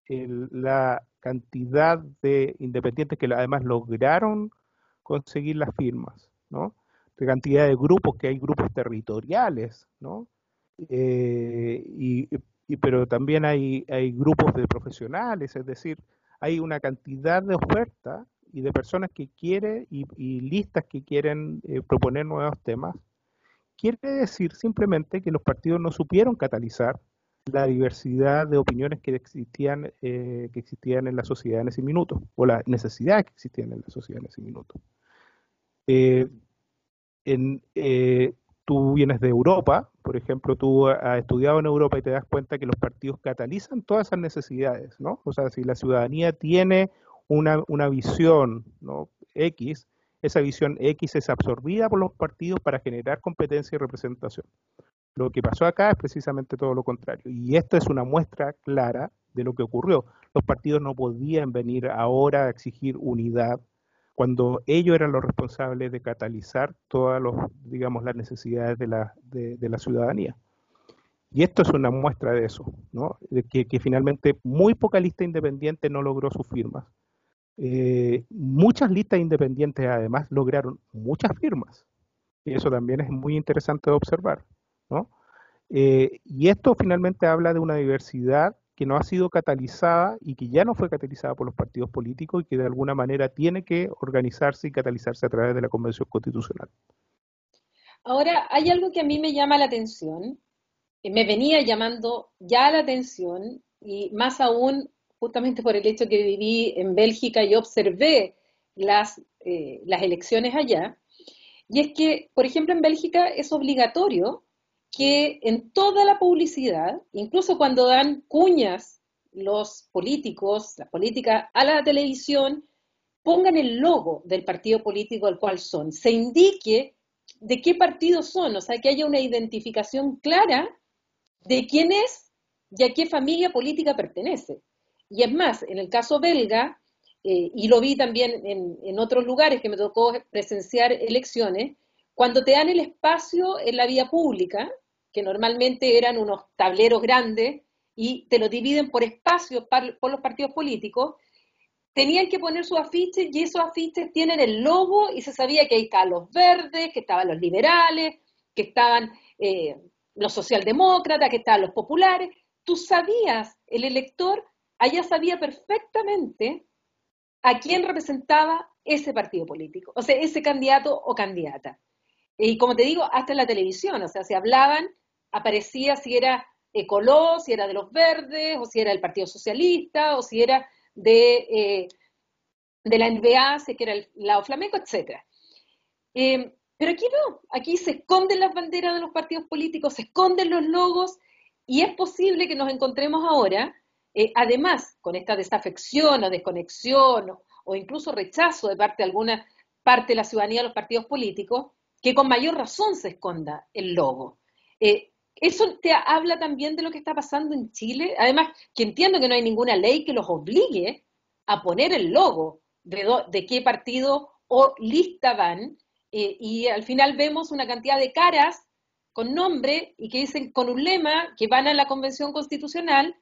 la cantidad de independientes que además lograron conseguir las firmas, ¿no? de cantidad de grupos, que hay grupos territoriales, ¿no? Eh, y, pero también hay, hay grupos de profesionales, es decir, hay una cantidad de ofertas y de personas que quieren y, listas que quieren eh, proponer nuevos temas. Quiere decir simplemente que los partidos no supieron catalizar la diversidad de opiniones que existían, eh, que existían en la sociedad en ese minuto, o la necesidad que existían en la sociedad en ese minuto. Eh, eh, tú vienes de Europa, por ejemplo, tú has estudiado en Europa y te das cuenta que los partidos catalizan todas esas necesidades, ¿no? O sea, si la ciudadanía tiene una, una visión ¿no? X, esa visión X es absorbida por los partidos para generar competencia y representación. Lo que pasó acá es precisamente todo lo contrario. Y esto es una muestra clara de lo que ocurrió. Los partidos no podían venir ahora a exigir unidad cuando ellos eran los responsables de catalizar todas los, digamos, las necesidades de la, de, la ciudadanía. Y esto es una muestra de eso, ¿no? de que, finalmente muy poca lista independiente no logró sus firmas. Eh, muchas listas independientes además lograron muchas firmas. Y eso también es muy interesante de observar. ¿no? Eh, y esto finalmente habla de una diversidad que no ha sido catalizada y que ya no fue catalizada por los partidos políticos y que de alguna manera tiene que organizarse y catalizarse a través de la Convención Constitucional. Ahora, hay algo que a mí me llama la atención, me venía llamando ya la atención y más aún justamente por el hecho que viví en Bélgica y observé las, eh, las elecciones allá, y es que, por ejemplo, en Bélgica es obligatorio que en toda la publicidad, incluso cuando dan cuñas los políticos, la política a la televisión, pongan el logo del partido político al cual son, se indique de qué partido son, o sea, que haya una identificación clara de quién es y a qué familia política pertenece. Y es más, en el caso belga, eh, y lo vi también en, otros lugares que me tocó presenciar elecciones, cuando te dan el espacio en la vía pública, que normalmente eran unos tableros grandes y te lo dividen por espacios por los partidos políticos, tenían que poner sus afiches y esos afiches tienen el logo y se sabía que ahí estaban los verdes, que estaban los liberales, que estaban eh, los socialdemócratas, que estaban los populares. Tú sabías, el elector allá sabía perfectamente a quién representaba ese partido político, o sea, ese candidato o candidata. y como te digo, hasta en la televisión, o sea, se hablaban, aparecía si era Ecoló, si era de los verdes, o si era del Partido Socialista, o si era de, eh, de la NBA, si era el lado flamenco, etc. Eh, pero aquí no, aquí se esconden las banderas de los partidos políticos, se esconden los logos, y es posible que nos encontremos ahora, eh, además, con esta desafección o desconexión o, incluso rechazo de parte de alguna parte de la ciudadanía de los partidos políticos, que con mayor razón se esconda el logo. Eh, eso te habla también de lo que está pasando en Chile. Además, que entiendo que no hay ninguna ley que los obligue a poner el logo de, de qué partido o lista van, eh, y al final vemos una cantidad de caras con nombre y que dicen con un lema que van a la Convención Constitucional,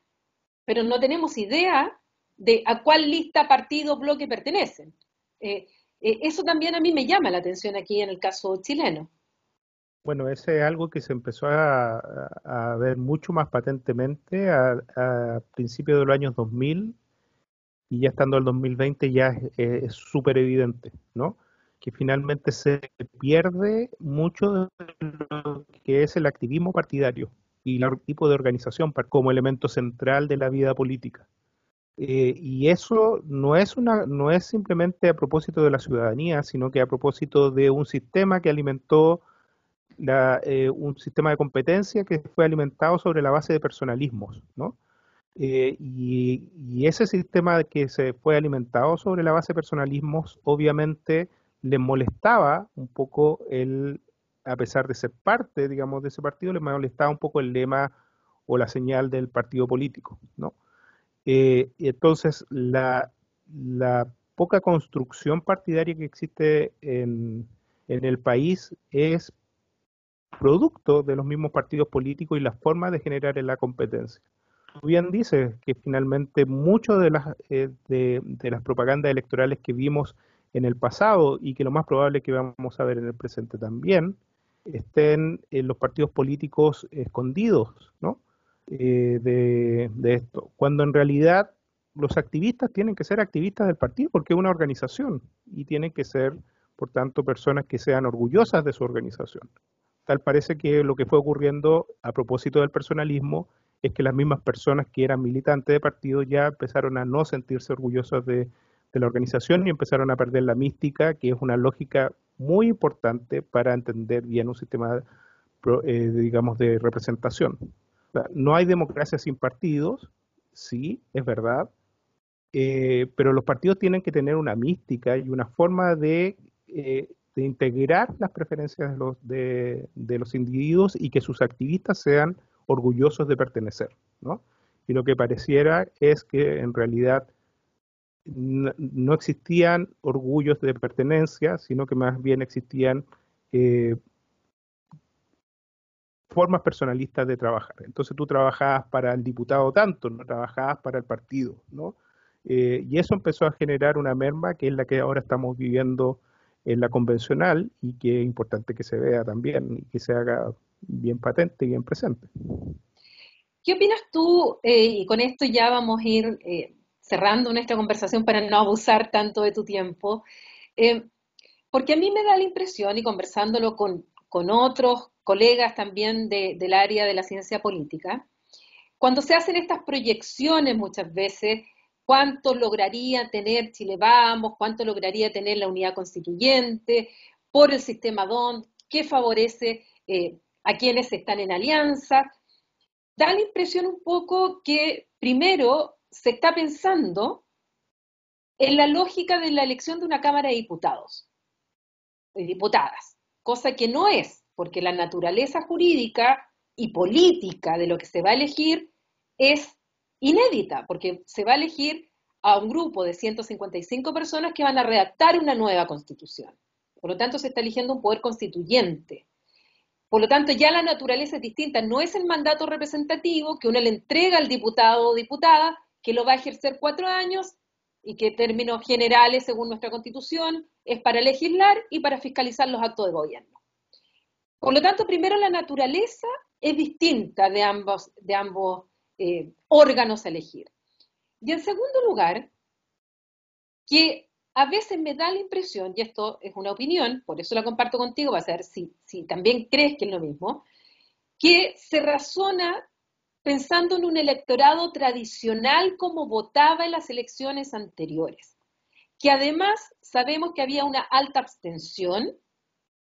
pero no tenemos idea de a cuál lista, partido, bloque pertenecen. Eh, eh, eso también a mí me llama la atención aquí en el caso chileno. Bueno, ese es algo que se empezó a, ver mucho más patentemente a, a, principios de los años 2000 y ya estando el 2020 ya es súper evidente, ¿no? Que finalmente se pierde mucho de lo que es el activismo partidario y el tipo de organización como elemento central de la vida política. Eh, y eso no es, una, no es simplemente a propósito de la ciudadanía, sino que a propósito de un sistema que alimentó la, eh, un sistema de competencia que fue alimentado sobre la base de personalismos, ¿no? Eh, y, y, ese sistema que se fue alimentado sobre la base de personalismos, obviamente le molestaba un poco el, a pesar de ser parte, digamos, de ese partido, le molestaba un poco el lema o la señal del partido político, ¿no? Eh, entonces, la, poca construcción partidaria que existe en, el país es producto de los mismos partidos políticos y la forma de generar la competencia. Tú bien dices que finalmente muchas de las, eh, de, las propagandas electorales que vimos en el pasado y que lo más probable que vamos a ver en el presente también, estén en los partidos políticos escondidos, ¿no? Eh, de, esto, cuando en realidad los activistas tienen que ser activistas del partido porque es una organización y tienen que ser, por tanto, personas que sean orgullosas de su organización. Tal parece que lo que fue ocurriendo a propósito del personalismo es que las mismas personas que eran militantes de partido ya empezaron a no sentirse orgullosas de, la organización y empezaron a perder la mística, que es una lógica muy importante para entender bien un sistema, eh, digamos, de representación no hay democracia sin partidos, sí, es verdad, eh, pero los partidos tienen que tener una mística y una forma de, eh, integrar las preferencias de los, de, los, individuos y que sus activistas sean orgullosos de pertenecer, ¿no? Y lo que pareciera es que en realidad no, existían orgullos de pertenencia, sino que más bien existían eh, formas personalistas de trabajar. Entonces tú trabajabas para el diputado tanto, no trabajabas para el partido, ¿no? Eh, y eso empezó a generar una merma que es la que ahora estamos viviendo en la convencional y que es importante que se vea también y que se haga bien patente y bien presente. ¿Qué opinas tú? Eh, y con esto ya vamos a ir cerrando nuestra conversación para no abusar tanto de tu tiempo. porque a mí me da la impresión, y conversándolo con, con otros colegas también del área de la ciencia política, cuando se hacen estas proyecciones muchas veces, cuánto lograría tener Chile Vamos, cuánto lograría tener la unidad constituyente por el sistema DON, qué favorece eh, a quienes están en alianza, da la impresión un poco que primero se está pensando en la lógica de la elección de una Cámara de Diputados, de diputadas, cosa que no es porque la naturaleza jurídica y política de lo que se va a elegir es inédita, porque se va a elegir a un grupo de 155 personas que van a redactar una nueva constitución. Por lo tanto, se está eligiendo un poder constituyente. Por lo tanto, ya la naturaleza es distinta. No es el mandato representativo que uno le entrega al diputado o diputada, que lo va a ejercer cuatro años y que términos generales, según nuestra constitución, es para legislar y para fiscalizar los actos de gobierno. Por lo tanto, primero la naturaleza es distinta de ambos, de ambos eh, órganos a elegir. Y en segundo lugar, que a veces me da la impresión, y esto es una opinión, por eso la comparto contigo, para saber si, si también crees que es lo mismo, que se razona pensando en un electorado tradicional como votaba en las elecciones anteriores, que además sabemos que había una alta abstención,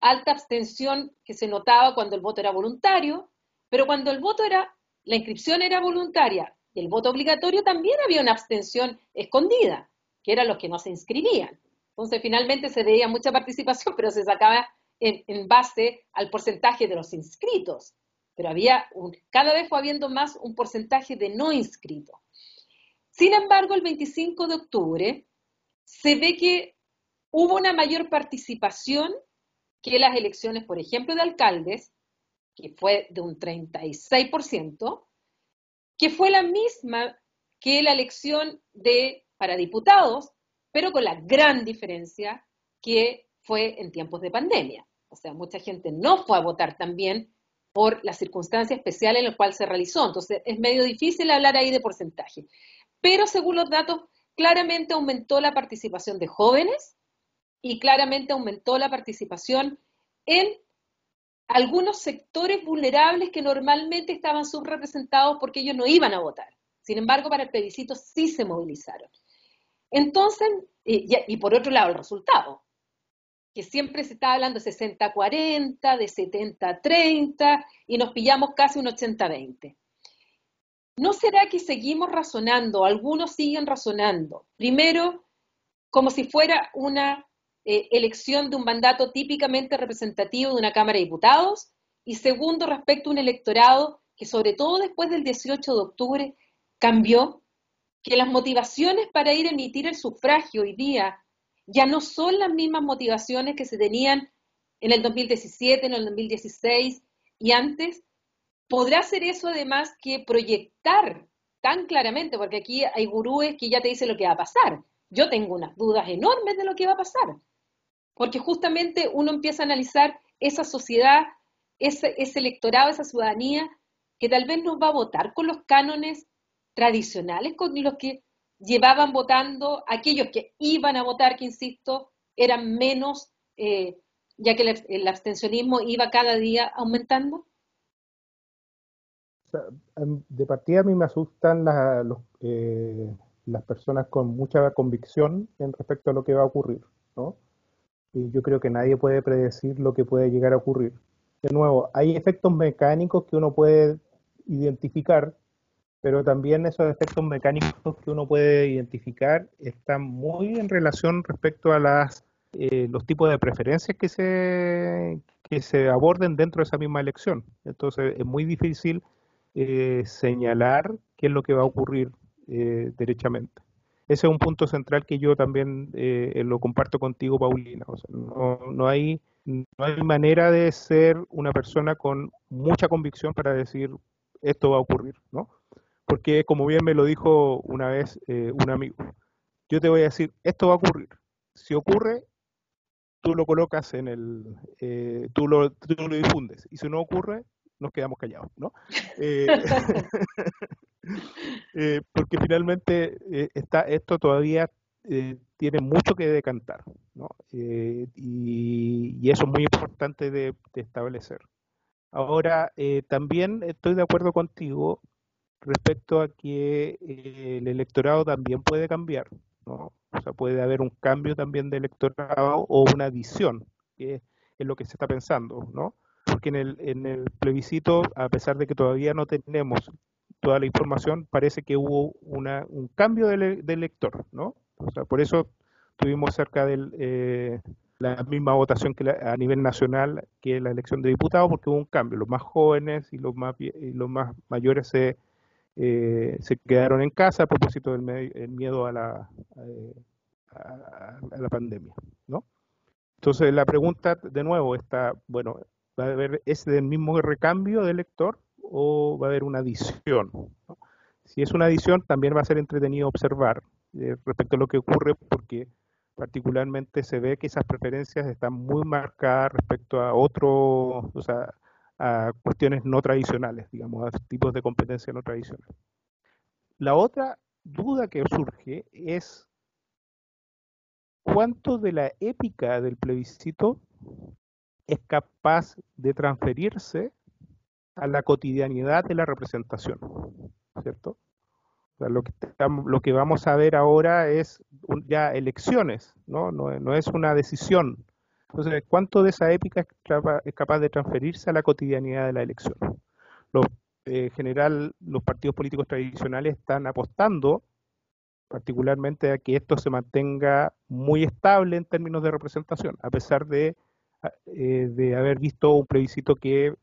alta abstención que se notaba cuando el voto era voluntario, pero cuando el voto era, la inscripción era voluntaria y el voto obligatorio también había una abstención escondida, que eran los que no se inscribían. Entonces finalmente se veía mucha participación, pero se sacaba en, en base al porcentaje de los inscritos pero había un, cada vez fue habiendo más un porcentaje de no inscritos. Sin embargo, el 25 de octubre se ve que hubo una mayor participación que las elecciones, por ejemplo, de alcaldes, que fue de un 36%, que fue la misma que la elección de para diputados, pero con la gran diferencia que fue en tiempos de pandemia. O sea, mucha gente no fue a votar también por la circunstancia especial en la cual se realizó. Entonces, es medio difícil hablar ahí de porcentaje. Pero según los datos, claramente aumentó la participación de jóvenes y claramente aumentó la participación en algunos sectores vulnerables que normalmente estaban subrepresentados porque ellos no iban a votar. Sin embargo, para el plebiscito sí se movilizaron. Entonces, y, y por otro lado, el resultado que siempre se está hablando de 60-40, de 70-30, y nos pillamos casi un 80-20. ¿No será que seguimos razonando, algunos siguen razonando, primero como si fuera una eh, elección de un mandato típicamente representativo de una Cámara de Diputados, y segundo respecto a un electorado que sobre todo después del 18 de octubre cambió, que las motivaciones para ir a emitir el sufragio hoy día ya no son las mismas motivaciones que se tenían en el 2017, en el 2016 y antes. ¿Podrá ser eso además que proyectar tan claramente? Porque aquí hay gurúes que ya te dicen lo que va a pasar. Yo tengo unas dudas enormes de lo que va a pasar. Porque justamente uno empieza a analizar esa sociedad, ese, ese electorado, esa ciudadanía, que tal vez no va a votar con los cánones tradicionales, con los que llevaban votando, aquellos que iban a votar, que insisto, eran menos, eh, ya que el, abstencionismo iba cada día aumentando? Em, de partida a mí me asustan eh, las personas con mucha convicción en respecto a lo que va a ocurrir, ¿no? Y yo creo que nadie puede predecir lo que puede llegar a ocurrir. De nuevo, hay efectos mecánicos que uno puede identificar pero también esos efectos mecánicos que uno puede identificar están muy en relación respecto a las, eh, los tipos de preferencias que se, que se aborden dentro de esa misma elección. Entonces es muy difícil eh, señalar qué es lo que va a ocurrir eh, derechamente. Ese es un punto central que yo también lo comparto contigo, Paulina. no, no, hay, no hay manera de ser una persona con mucha convicción para decir esto va a ocurrir, ¿no? Porque como bien me lo dijo una vez eh, un amigo, yo te voy a decir, esto va a ocurrir. Si ocurre, tú lo colocas en el, eh, tú, lo, lo, difundes. Y si no ocurre, nos quedamos callados, ¿no? Eh, porque finalmente está, esto todavía tiene mucho que decantar, ¿no? Y, y, eso es muy importante de, de establecer. Ahora, también estoy de acuerdo contigo respecto a que eh, el electorado también puede cambiar, ¿no? O sea, puede haber un cambio también de electorado o una adición, que es lo que se está pensando, ¿no? Porque en el, en el plebiscito, a pesar de que todavía no tenemos toda la información, parece que hubo una, un cambio de, elector, ¿no? O sea, por eso tuvimos cerca de eh, la misma votación que a nivel nacional que la elección de diputados, porque hubo un cambio. Los más jóvenes y los más, y los más mayores se eh, se quedaron en casa a propósito del miedo a la, eh, a, la pandemia, ¿no? Entonces la pregunta de nuevo está, bueno, ¿va a haber ese mismo recambio de lector o va a haber una adición? Si es una adición, también va a ser entretenido observar eh, respecto a lo que ocurre porque particularmente se ve que esas preferencias están muy marcadas respecto a otros, o sea, a cuestiones no tradicionales, digamos, a tipos de competencia no tradicionales. La otra duda que surge es cuánto de la épica del plebiscito es capaz de transferirse a la cotidianidad de la representación, ¿cierto? lo, que lo que vamos a ver ahora es ya elecciones, ¿no? ¿no? es una decisión. Entonces, ¿cuánto de esa épica es capaz de transferirse a la cotidianidad de la elección? Los, eh, en general, los partidos políticos tradicionales están apostando particularmente a que esto se mantenga muy estable en términos de representación, a pesar de, eh, de haber visto un plebiscito que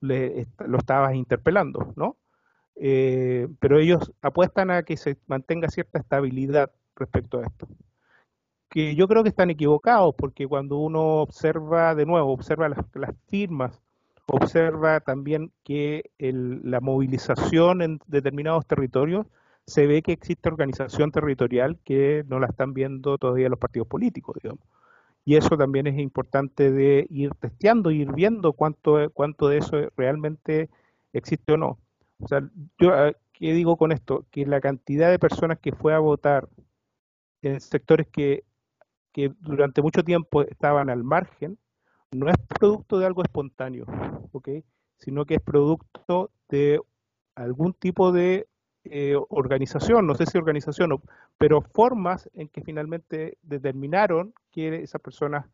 le, lo estabas interpelando, ¿no? Eh, pero ellos apuestan a que se mantenga cierta estabilidad respecto a esto. Que yo creo que están equivocados, porque cuando uno observa, de nuevo, observa las, firmas, observa también que la movilización en determinados territorios, se ve que existe organización territorial que no la están viendo todavía los partidos políticos, digamos. Y eso también es importante de ir testeando, ir viendo cuánto, cuánto de eso realmente existe o no. O sea, yo, ah, ¿qué digo con esto? Que la cantidad de personas que fue a votar en sectores que, que durante mucho tiempo estaban al margen, no es producto de algo espontáneo, ¿ok? Sino que es producto de algún tipo de eh, organización, no sé si organización, pero formas en que finalmente determinaron que esas personas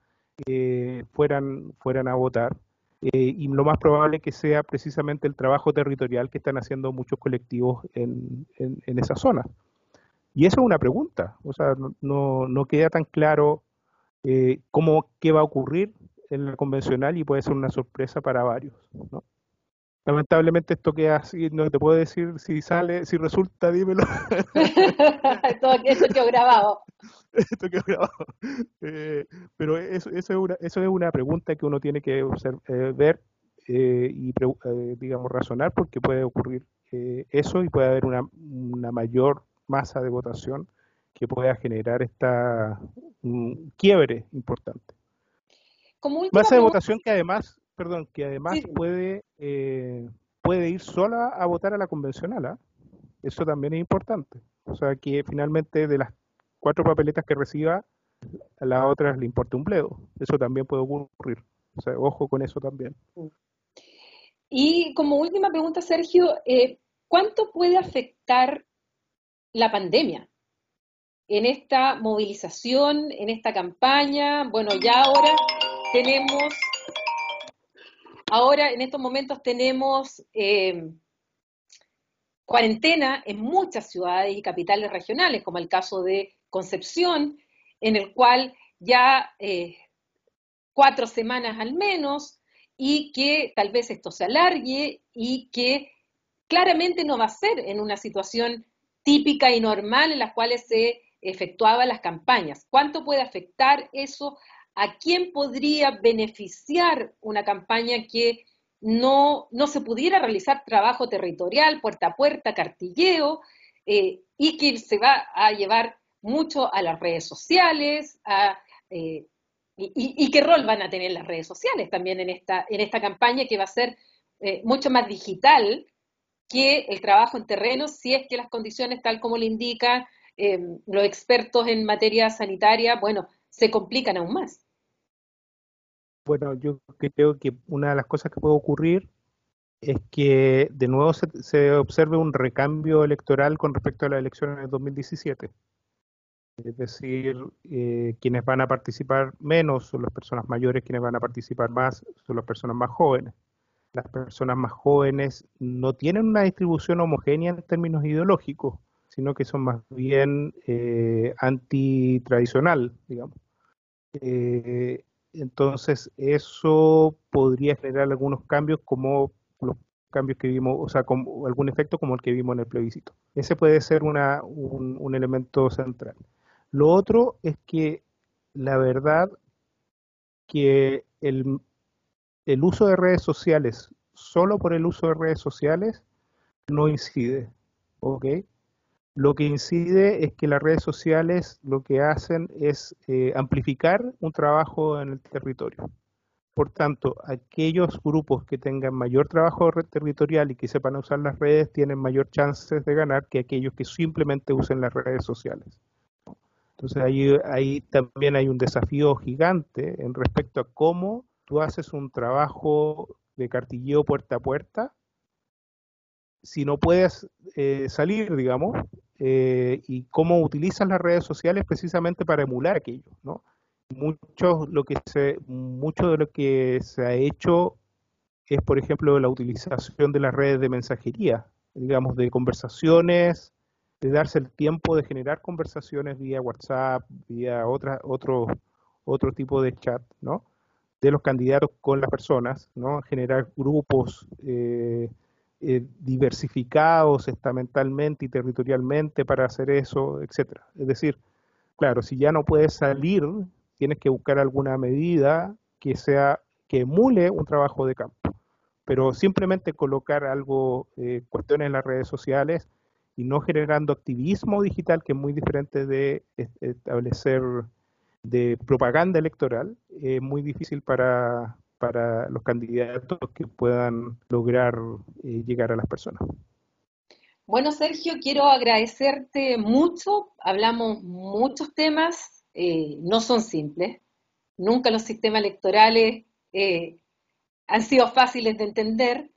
eh, fueran, fueran a votar. Eh, y lo más probable que sea precisamente el trabajo territorial que están haciendo muchos colectivos en, en, esa zona. Y eso es una pregunta, o sea, no, no queda tan claro cómo, qué va a ocurrir en la convencional y puede ser una sorpresa para varios. ¿no? Lamentablemente esto queda así, no te puedo decir si sale, si resulta, dímelo. esto quedó grabado. Esto quedó grabado. Eh, pero eso, eso, es una, eso es una pregunta que uno tiene que eh, ver eh, y, digamos, razonar porque puede ocurrir eso y puede haber una, una, mayor masa de votación que pueda generar esta quiebre importante. masa de votación que además perdón, que además puede, eh, puede ir sola a votar a la convencional. ¿ah? Eso también es importante. O sea, que finalmente de las cuatro papeletas que reciba, a la otra le importe un bledo. Eso también puede ocurrir. O sea, ojo con eso también. Y como última pregunta, Sergio, eh, ¿cuánto puede afectar la pandemia en esta movilización, en esta campaña? Bueno, ya ahora tenemos Ahora, en estos momentos tenemos eh, cuarentena en muchas ciudades y capitales regionales, como el caso de Concepción, en el cual ya eh, cuatro semanas al menos, y que tal vez esto se alargue y que claramente no va a ser en una situación típica y normal en las cuales se efectuaban las campañas. ¿Cuánto puede afectar eso a quién podría beneficiar una campaña que no, no se pudiera realizar trabajo territorial, puerta a puerta, cartilleo, eh, y que se va a llevar mucho a las redes sociales, eh, y, qué rol van a tener las redes sociales también en esta, en esta campaña que va a ser eh, mucho más digital que el trabajo en terreno, si es que las condiciones, tal como le indican los expertos en materia sanitaria, bueno, se complican aún más. Bueno, yo creo que una de las cosas que puede ocurrir es que de nuevo se, observe un recambio electoral con respecto a las elecciones de 2017. Es decir, eh, quienes van a participar menos son las personas mayores, quienes van a participar más son las personas más jóvenes. Las personas más jóvenes no tienen una distribución homogénea en términos ideológicos, sino que son más bien eh, antitradicional, digamos. Eh, entonces, eso podría generar algunos cambios como los cambios que vimos, o sea, como algún efecto como el que vimos en el plebiscito. Ese puede ser una, un, elemento central. Lo otro es que la verdad que el, el uso de redes sociales, solo por el uso de redes sociales, no incide. ¿Ok? Lo que incide es que las redes sociales lo que hacen es eh, amplificar un trabajo en el territorio. Por tanto, aquellos grupos que tengan mayor trabajo territorial y que sepan usar las redes tienen mayor chances de ganar que aquellos que simplemente usen las redes sociales. Entonces ahí, ahí también hay un desafío gigante en respecto a cómo tú haces un trabajo de cartilleo puerta a puerta si no puedes eh, salir, digamos, eh, y cómo utilizas las redes sociales precisamente para emular aquello, ¿no? Mucho, lo que se, mucho de lo que se ha hecho es, por ejemplo, la utilización de las redes de mensajería, digamos, de conversaciones, de darse el tiempo de generar conversaciones vía WhatsApp, vía otra, otro, otro tipo de chat, ¿no? De los candidatos con las personas, ¿no? Generar grupos eh, eh, diversificados estamentalmente y territorialmente para hacer eso, etcétera. Es decir, claro, si ya no puedes salir, tienes que buscar alguna medida que sea que emule un trabajo de campo. Pero simplemente colocar algo, eh, cuestiones en las redes sociales y no generando activismo digital, que es muy diferente de establecer de propaganda electoral, es muy difícil para, para los candidatos que puedan lograr eh, llegar a las personas. Bueno, Sergio, quiero agradecerte mucho. Hablamos muchos temas, eh, no son simples. Nunca los sistemas electorales eh, han sido fáciles de entender,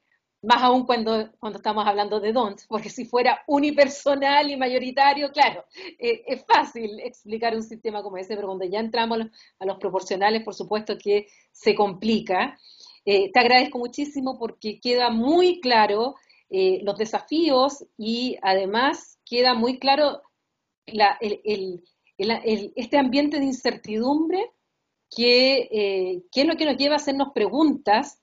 más aún cuando, cuando estamos hablando de DONT, porque si fuera unipersonal y mayoritario, claro, eh, es fácil explicar un sistema como ese, pero cuando ya entramos a los, proporcionales, por supuesto que se complica. Eh, te agradezco muchísimo porque queda muy claro eh, los desafíos y además queda muy claro este ambiente de incertidumbre que, que es lo que nos lleva a hacernos preguntas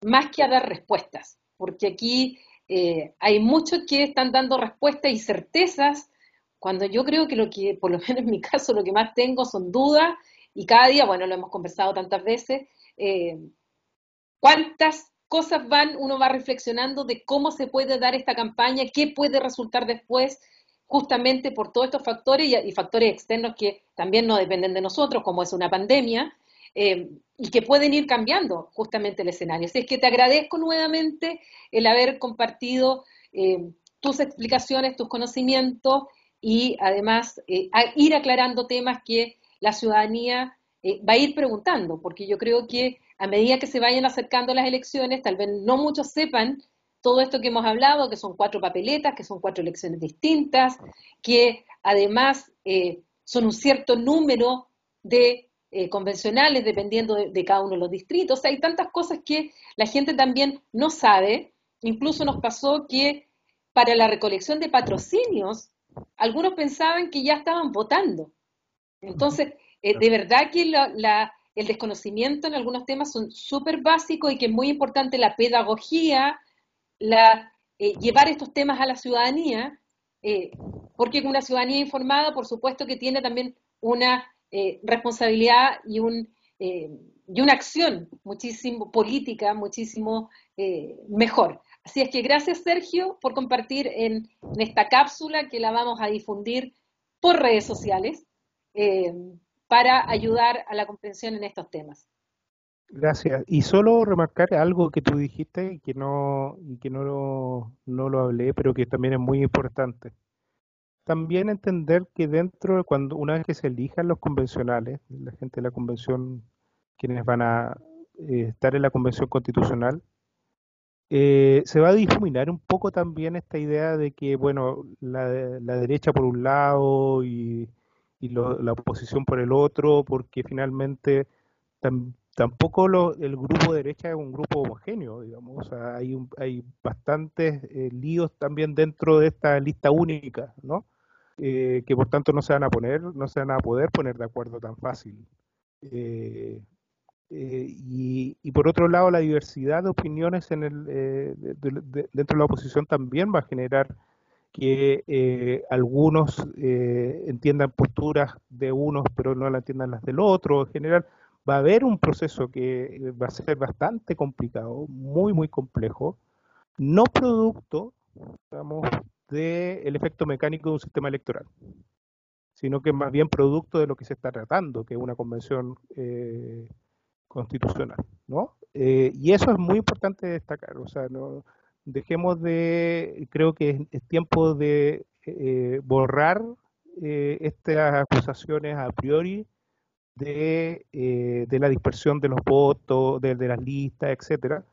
más que a dar respuestas porque aquí eh, hay muchos que están dando respuestas y certezas, cuando yo creo que lo que, por lo menos en mi caso, lo que más tengo son dudas, y cada día, bueno, lo hemos conversado tantas veces, eh, cuántas cosas van, uno va reflexionando de cómo se puede dar esta campaña, qué puede resultar después, justamente por todos estos factores y, y factores externos que también no dependen de nosotros, como es una pandemia, eh, y que pueden ir cambiando justamente el escenario. Así es que te agradezco nuevamente el haber compartido eh, tus explicaciones, tus conocimientos y además eh, ir aclarando temas que la ciudadanía va a ir preguntando, porque yo creo que a medida que se vayan acercando las elecciones, tal vez no muchos sepan todo esto que hemos hablado, que son cuatro papeletas, que son cuatro elecciones distintas, que además son un cierto número de eh, convencionales dependiendo de, cada uno de los distritos. hay tantas cosas que la gente también no sabe. Incluso nos pasó que para la recolección de patrocinios, algunos pensaban que ya estaban votando. Entonces, eh, de verdad que el desconocimiento en algunos temas son súper básicos y que es muy importante la pedagogía, la, eh, llevar estos temas a la ciudadanía, porque una ciudadanía informada, por supuesto que tiene también una eh, responsabilidad y, un, eh, y una acción muchísimo política, muchísimo eh, mejor. Así es que gracias Sergio por compartir en, esta cápsula que la vamos a difundir por redes sociales para ayudar a la comprensión en estos temas. Gracias. Y solo remarcar algo que tú dijiste y que no, y que no no lo hablé, pero que también es muy importante también entender que dentro, de cuando una vez que se elijan los convencionales, la gente de la convención, quienes van a eh, estar en la convención constitucional, eh, se va a difuminar un poco también esta idea de que, bueno, la, derecha por un lado y, la oposición por el otro, porque finalmente tampoco el grupo de derecha es un grupo homogéneo, digamos, hay, hay bastantes eh, líos también dentro de esta lista única, ¿no? Eh, que por tanto no se van a poner, no se van a poder poner de acuerdo tan fácil. Eh, eh, y, por otro lado, la diversidad de opiniones en el, dentro de la oposición también va a generar que algunos entiendan posturas de unos pero no la entiendan las del otro. En general, va a haber un proceso que va a ser bastante complicado, muy, muy complejo, no producto, digamos, del efecto mecánico de un sistema electoral, sino que es más bien producto de lo que se está tratando, que es una convención eh, constitucional, ¿no? Eh, y eso es muy importante destacar, o sea, no dejemos de, creo que es, tiempo de eh, borrar eh, estas acusaciones a priori de, eh, de, la dispersión de los votos, de, las listas, etcétera,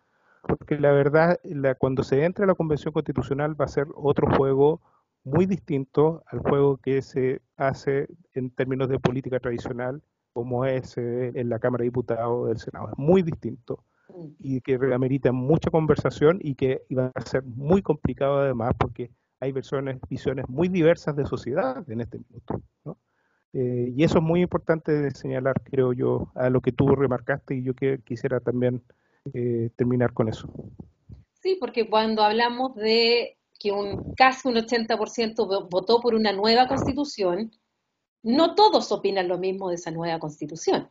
porque la verdad, cuando se entra a la Convención Constitucional va a ser otro juego muy distinto al juego que se hace en términos de política tradicional, como es eh, en la Cámara de Diputados o del Senado. Es muy distinto mm. y que amerita mucha conversación y que va a ser muy complicado además porque hay versiones, visiones muy diversas de sociedad en este minuto. Eh, y eso es muy importante de señalar, creo yo, a lo que tú remarcaste y yo que, quisiera también eh, terminar con eso. Sí, porque cuando hablamos de que un, casi un 80% votó por una nueva constitución, no todos opinan lo mismo de esa nueva constitución.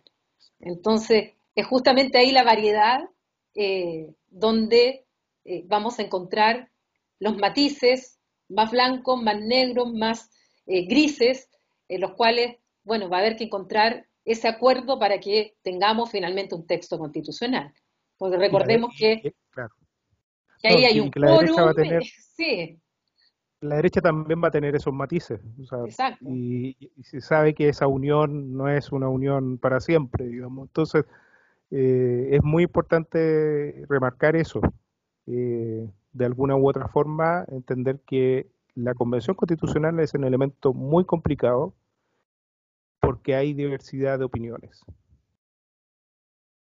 Entonces, es justamente ahí la variedad eh, donde eh, vamos a encontrar los matices más blancos, más negros, más eh, grises, en los cuales, bueno, va a haber que encontrar ese acuerdo para que tengamos finalmente un texto constitucional. Porque recordemos que, que ahí hay un quórum. Sí, la derecha también va a tener esos matices. Y, se sabe que esa unión no es una unión para siempre, digamos. Entonces, eh, es muy importante remarcar eso. Eh, de alguna u otra forma, entender que la Convención Constitucional es un elemento muy complicado porque hay diversidad de opiniones.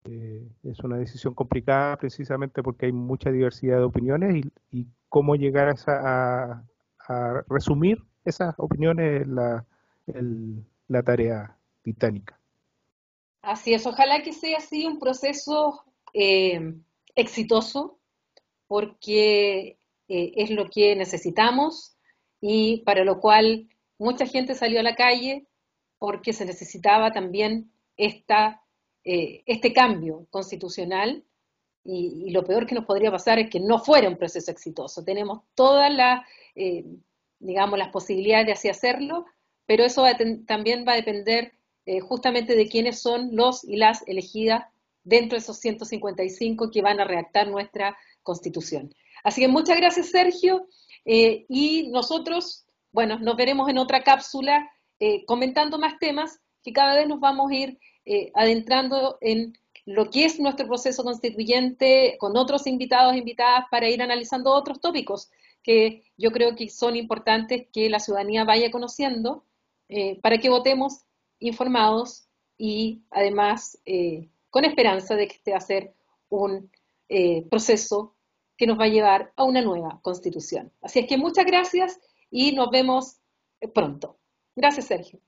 Eh, es una decisión complicada precisamente porque hay mucha diversidad de opiniones y, y cómo llegar a, esa, a, resumir esas opiniones la, la tarea titánica. Así es, ojalá que sea así un proceso eh, exitoso, porque eh, es lo que necesitamos y para lo cual mucha gente salió a la calle porque se necesitaba también esta, eh, este cambio constitucional y, lo peor que nos podría pasar es que no fuera un proceso exitoso. Tenemos todas las, eh, las posibilidades de así hacerlo, pero eso también va a depender eh, justamente de quiénes son los y las elegidas dentro de esos 155 que van a redactar nuestra constitución. Así que muchas gracias, Sergio, y nosotros, bueno, nos veremos en otra cápsula comentando más temas que cada vez nos vamos a ir adentrando en lo que es nuestro proceso constituyente con otros invitados e invitadas para ir analizando otros tópicos que yo creo que son importantes que la ciudadanía vaya conociendo eh, para que votemos informados y además eh, con esperanza de que este va a ser un eh, proceso que nos va a llevar a una nueva constitución. Así es que muchas gracias y nos vemos pronto. Gracias, Sergio.